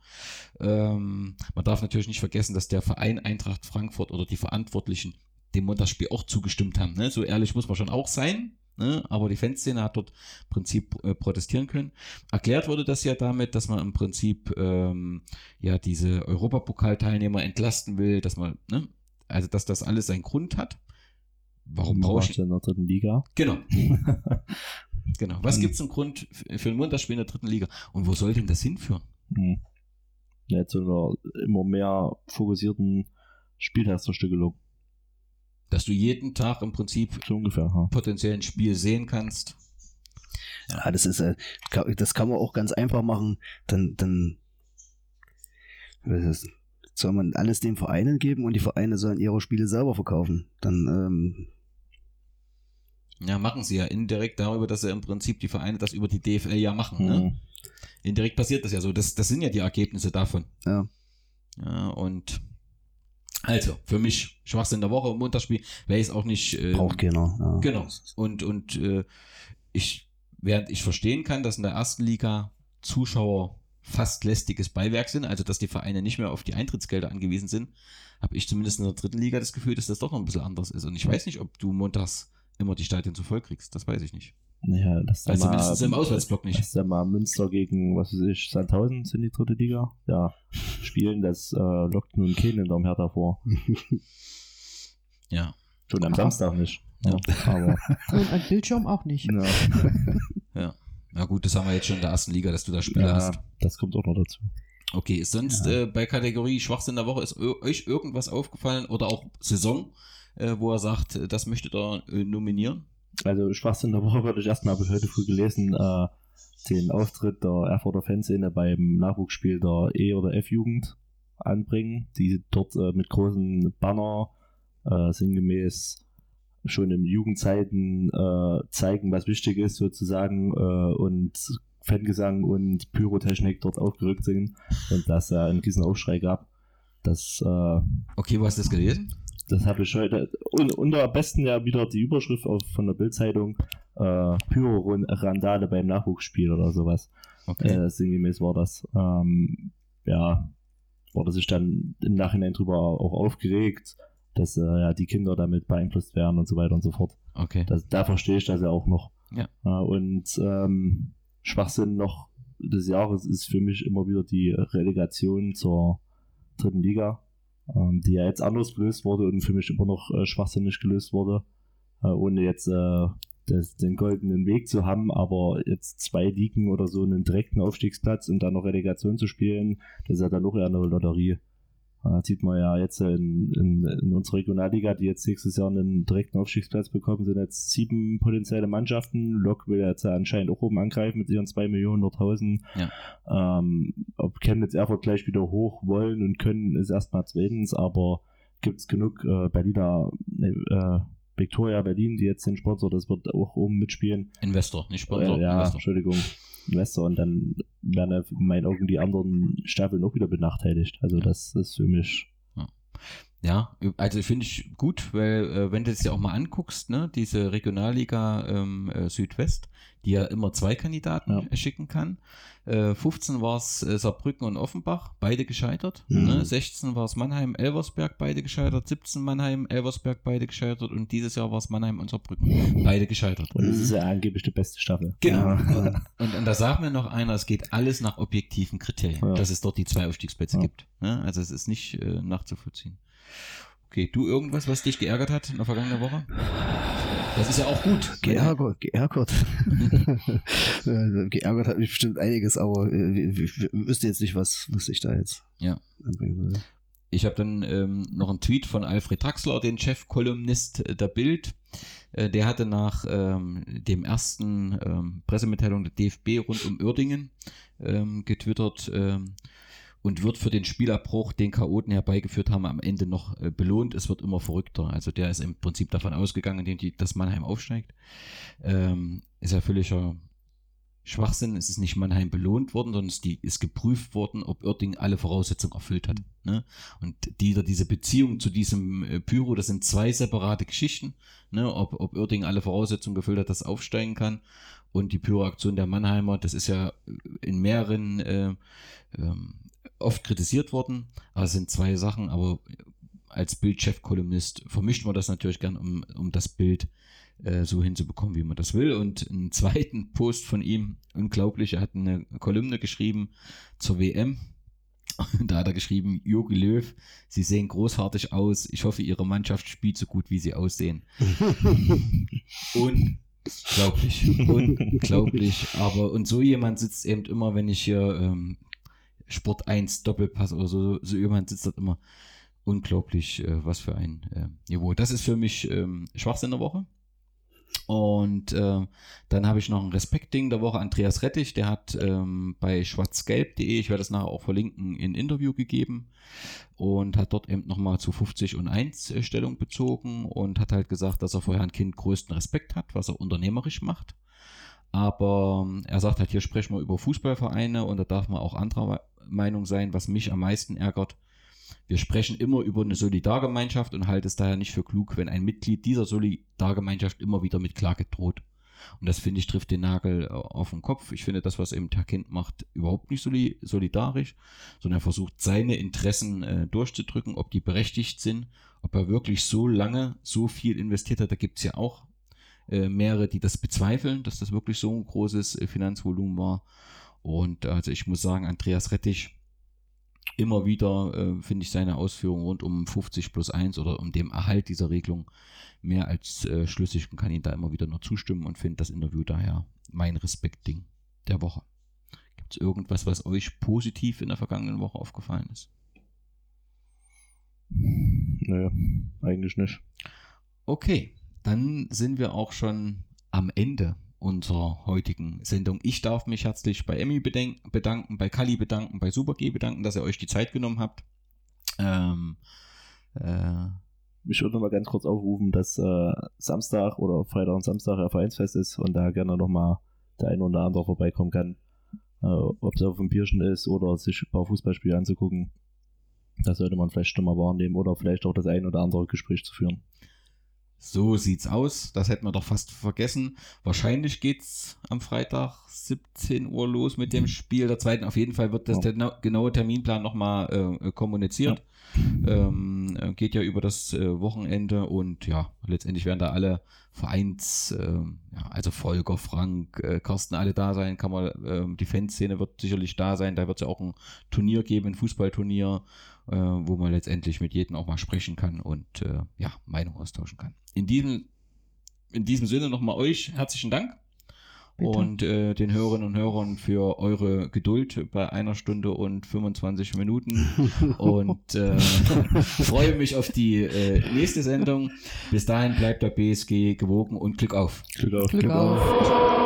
Ähm, man darf natürlich nicht vergessen, dass der Verein Eintracht Frankfurt oder die Verantwortlichen dem Montagsspiel auch zugestimmt haben. Ne? So ehrlich muss man schon auch sein. Ne? Aber die Fanszene hat dort im Prinzip äh, protestieren können. Erklärt wurde das ja damit, dass man im Prinzip ähm, ja diese Europapokalteilnehmer entlasten will, dass man, ne? also dass das alles seinen Grund hat. Warum brauche ich. in der dritten Liga. Genau. genau. Was gibt es im Grund für ein Montagsspiel in der dritten Liga? Und wo soll denn das hinführen? Hm. Ja, so einer immer mehr fokussierten Spieltagsverstückelung. Dass du jeden Tag im Prinzip So ungefähr. Ja. potenziell ein Spiel sehen kannst. Ja, das ist, äh, das kann man auch ganz einfach machen. Dann, dann was ist, soll man alles den Vereinen geben und die Vereine sollen ihre Spiele selber verkaufen. Dann, ähm, Ja, machen sie ja indirekt darüber, dass sie im Prinzip die Vereine das über die DFL ja machen. Ne? Hm. Indirekt passiert das ja so. Das, das sind ja die Ergebnisse davon. ja. Ja, und also, für mich Schwachsinn der Woche, Montagsspiel, wäre ich auch nicht. Äh, braucht keiner. Ja. Genau. Und, und äh, ich, während ich verstehen kann, dass in der ersten Liga Zuschauer fast lästiges Beiwerk sind, also dass die Vereine nicht mehr auf die Eintrittsgelder angewiesen sind, habe ich zumindest in der dritten Liga das Gefühl, dass das doch noch ein bisschen anders ist. Und ich weiß nicht, ob du montags immer die Stadien zu voll kriegst. Das weiß ich nicht. Ja, das Also zumindest im Auswärtsblock nicht. Das ist ja mal Münster gegen, was weiß ich, Sandhausen sind die dritte Liga. Ja, spielen, das äh, lockt nun keinen in der Hertha vor. Ja. Schon am. Samstag nicht. Ja, aber Und ein Bildschirm auch nicht. ja, Ja gut, das haben wir jetzt schon in der ersten Liga, dass du da Spiele ja, hast. das kommt auch noch dazu. Okay, ist sonst äh, bei Kategorie Schwachsinn der Woche, ist eu- euch irgendwas aufgefallen oder auch Saison, äh, wo er sagt, äh, das möchtet ihr äh, nominieren? Also Schwachsinn der Woche würde ich erstmal, habe ich heute früh gelesen, äh, den Auftritt der Erfurter Fanszene beim Nachwuchsspiel der E- oder F-Jugend anbringen, die dort äh, mit großen Banner äh, sinngemäß schon in Jugendzeiten äh, zeigen, was wichtig ist sozusagen äh, und Fangesang und Pyrotechnik dort aufgerückt sind und dass er einen riesen Aufschrei gab. Das äh, Okay, wo hast du das gelesen? Das habe ich heute. Und unter am besten ja wieder die Überschrift auf, von der Bildzeitung: äh, Pyro-Randale beim Nachwuchsspiel oder sowas. Okay. Äh, sinngemäß war das. Ähm, ja, wurde sich dann im Nachhinein drüber auch aufgeregt, dass äh, ja, die Kinder damit beeinflusst werden und so weiter und so fort. Okay. Das, da verstehe ich das ja auch noch. Ja. Äh, und ähm, Schwachsinn noch des Jahres ist für mich immer wieder die Relegation zur dritten Liga, ähm, die ja jetzt anders gelöst wurde und für mich immer noch äh, schwachsinnig gelöst wurde, äh, ohne jetzt äh, das, den goldenen Weg zu haben, aber jetzt zwei Ligen oder so einen direkten Aufstiegsplatz und dann noch Relegation zu spielen, das ist ja dann auch eher eine Lotterie. Äh, sieht man ja jetzt in, in, in unserer Regionalliga, die jetzt nächstes Jahr einen direkten Aufstiegsplatz bekommen, sind jetzt sieben potenzielle Mannschaften. Lok will jetzt anscheinend auch oben angreifen mit ihren zwei Millionen, 100.000. Ähm, ob Chemnitz Erfurt gleich wieder hoch wollen und können, ist erstmal zweitens, aber gibt es genug äh, Berliner, ne, äh, Victoria Berlin, die jetzt den Sponsor, das wird auch oben mitspielen. Investor, nicht Sponsor. Äh, ja, Investor. Entschuldigung. Investor und dann werden in meinen Augen die anderen Staffeln auch wieder benachteiligt. Also das ist für mich Ja, also finde ich gut, weil äh, wenn du es ja auch mal anguckst, ne, diese Regionalliga ähm, äh, Südwest, die ja immer zwei Kandidaten Ja. schicken kann. Äh, 15 war es äh, Saarbrücken und Offenbach, beide gescheitert. Mhm. Ne? 16 war es Mannheim, Elversberg, beide gescheitert. 17 Mannheim, Elversberg, beide gescheitert. Und dieses Jahr war es Mannheim und Saarbrücken, beide gescheitert. Und es ist ja angeblich die beste Staffel. Genau. Ja. Und, und da sagt mir noch einer, es geht alles nach objektiven Kriterien, Ja. dass es dort die zwei Aufstiegsplätze Ja. gibt. Ne? Also es ist nicht äh, nachzuvollziehen. Okay, du irgendwas, was dich geärgert hat in der vergangenen Woche? Das ist ja auch gut. Geärgert, geärgert. Äh, geärgert hat mich bestimmt einiges, aber äh, ich, ich wüsste jetzt nicht, was, was ich da jetzt Ja. anbringen soll. Ich habe dann ähm, noch einen Tweet von Alfred Draxler, den Chefkolumnist äh, der Bild. Äh, der hatte nach ähm, dem ersten ähm, Pressemitteilung der DFB rund um Uerdingen ähm, getwittert ähm, und wird für den Spielabbruch, den Chaoten herbeigeführt haben, am Ende noch äh, belohnt. Es wird immer verrückter. Also der ist im Prinzip davon ausgegangen, die, dass Mannheim aufsteigt. Ähm, ist ja völliger Schwachsinn. Es ist nicht Mannheim belohnt worden, sondern es die, ist geprüft worden, ob Oerding alle Voraussetzungen erfüllt hat. Ne? Und die, diese Beziehung zu diesem äh, Pyro, das sind zwei separate Geschichten. Ne? Ob, ob Oerding alle Voraussetzungen gefüllt hat, dass aufsteigen kann. Und die Pyro-Aktion der Mannheimer, das ist ja in mehreren äh, ähm, oft kritisiert worden. Aber es sind zwei Sachen. Aber als Bildchef-Kolumnist vermischt man das natürlich gern, um, um das Bild äh, so hinzubekommen, wie man das will. Und einen zweiten Post von ihm, unglaublich, er hat eine Kolumne geschrieben zur WM. Und da hat er geschrieben, Jogi Löw, Sie sehen großartig aus. Ich hoffe, Ihre Mannschaft spielt so gut, wie sie aussehen. Unglaublich. Unglaublich. Aber und so jemand sitzt eben immer, wenn ich hier ähm, Sport 1 Doppelpass oder so, so jemand sitzt dort immer. Unglaublich, äh, was für ein äh, Niveau. Das ist für mich ähm, Schwachsinn der Woche. Und äh, dann habe ich noch ein Respektding der Woche. Andreas Rettich, der hat ähm, bei schwarzgelb.de, ich werde das nachher auch verlinken, ein Interview gegeben und hat dort eben nochmal zu 50 und 1 äh, Stellung bezogen und hat halt gesagt, dass er vor Herrn Kind größten Respekt hat, was er unternehmerisch macht. Aber ähm, er sagt halt, hier sprechen wir über Fußballvereine und da darf man auch anderer Meinung sein, was mich am meisten ärgert. Wir sprechen immer über eine Solidargemeinschaft und halte es daher nicht für klug, wenn ein Mitglied dieser Solidargemeinschaft immer wieder mit Klage droht. Und das finde ich trifft den Nagel äh, auf den Kopf. Ich finde das, was eben Herr Kind macht, überhaupt nicht soli solidarisch, sondern er versucht seine Interessen äh, durchzudrücken, ob die berechtigt sind, ob er wirklich so lange so viel investiert hat. Da gibt es ja auch äh, mehrere, die das bezweifeln, dass das wirklich so ein großes äh, Finanzvolumen war. Und also ich muss sagen, Andreas Rettich, immer wieder äh, finde ich seine Ausführungen rund um 50 plus 1 oder um den Erhalt dieser Regelung mehr als äh, schlüssig und kann ihm da immer wieder nur zustimmen und finde das Interview daher mein Respektding der Woche. Gibt es irgendwas, was euch positiv in der vergangenen Woche aufgefallen ist? Nö, eigentlich nicht. Okay, dann sind wir auch schon am Ende unserer heutigen Sendung. Ich darf mich herzlich bei Emmy bedanken, bei Kali bedanken, bei Super G bedanken, dass ihr euch die Zeit genommen habt. Ähm, äh, Ich würde noch mal ganz kurz aufrufen, dass äh, Samstag oder Freitag und Samstag ja Vereinsfest ist und da gerne noch mal der eine oder andere vorbeikommen kann. Äh, ob es auf dem Bierchen ist oder sich ein paar Fußballspiele anzugucken. Das sollte man vielleicht schon mal wahrnehmen oder vielleicht auch das ein oder andere Gespräch zu führen. So sieht's aus. Das hätten wir doch fast vergessen. Wahrscheinlich geht's am Freitag 17 Uhr los mit dem Spiel der zweiten. Auf jeden Fall wird das Ja. der genaue Terminplan nochmal äh, kommuniziert. Ähm, äh, geht ja über das äh, Wochenende und ja, letztendlich werden da alle Vereins, äh, ja, also Volker, Frank, äh, Carsten, alle da sein. Kann man, ähm, die Fanszene wird sicherlich da sein. Da wird es ja auch ein Turnier geben, ein Fußballturnier, äh, wo man letztendlich mit jedem auch mal sprechen kann und äh, ja, Meinung austauschen kann. In diesem, in diesem Sinne nochmal euch herzlichen Dank. Bitte. Und äh, den Hörerinnen und Hörern für eure Geduld bei einer Stunde und 25 Minuten. und äh, freue mich auf die äh, nächste Sendung. Bis dahin bleibt der BSG gewogen und Glück auf. Glück auf. Glück auf.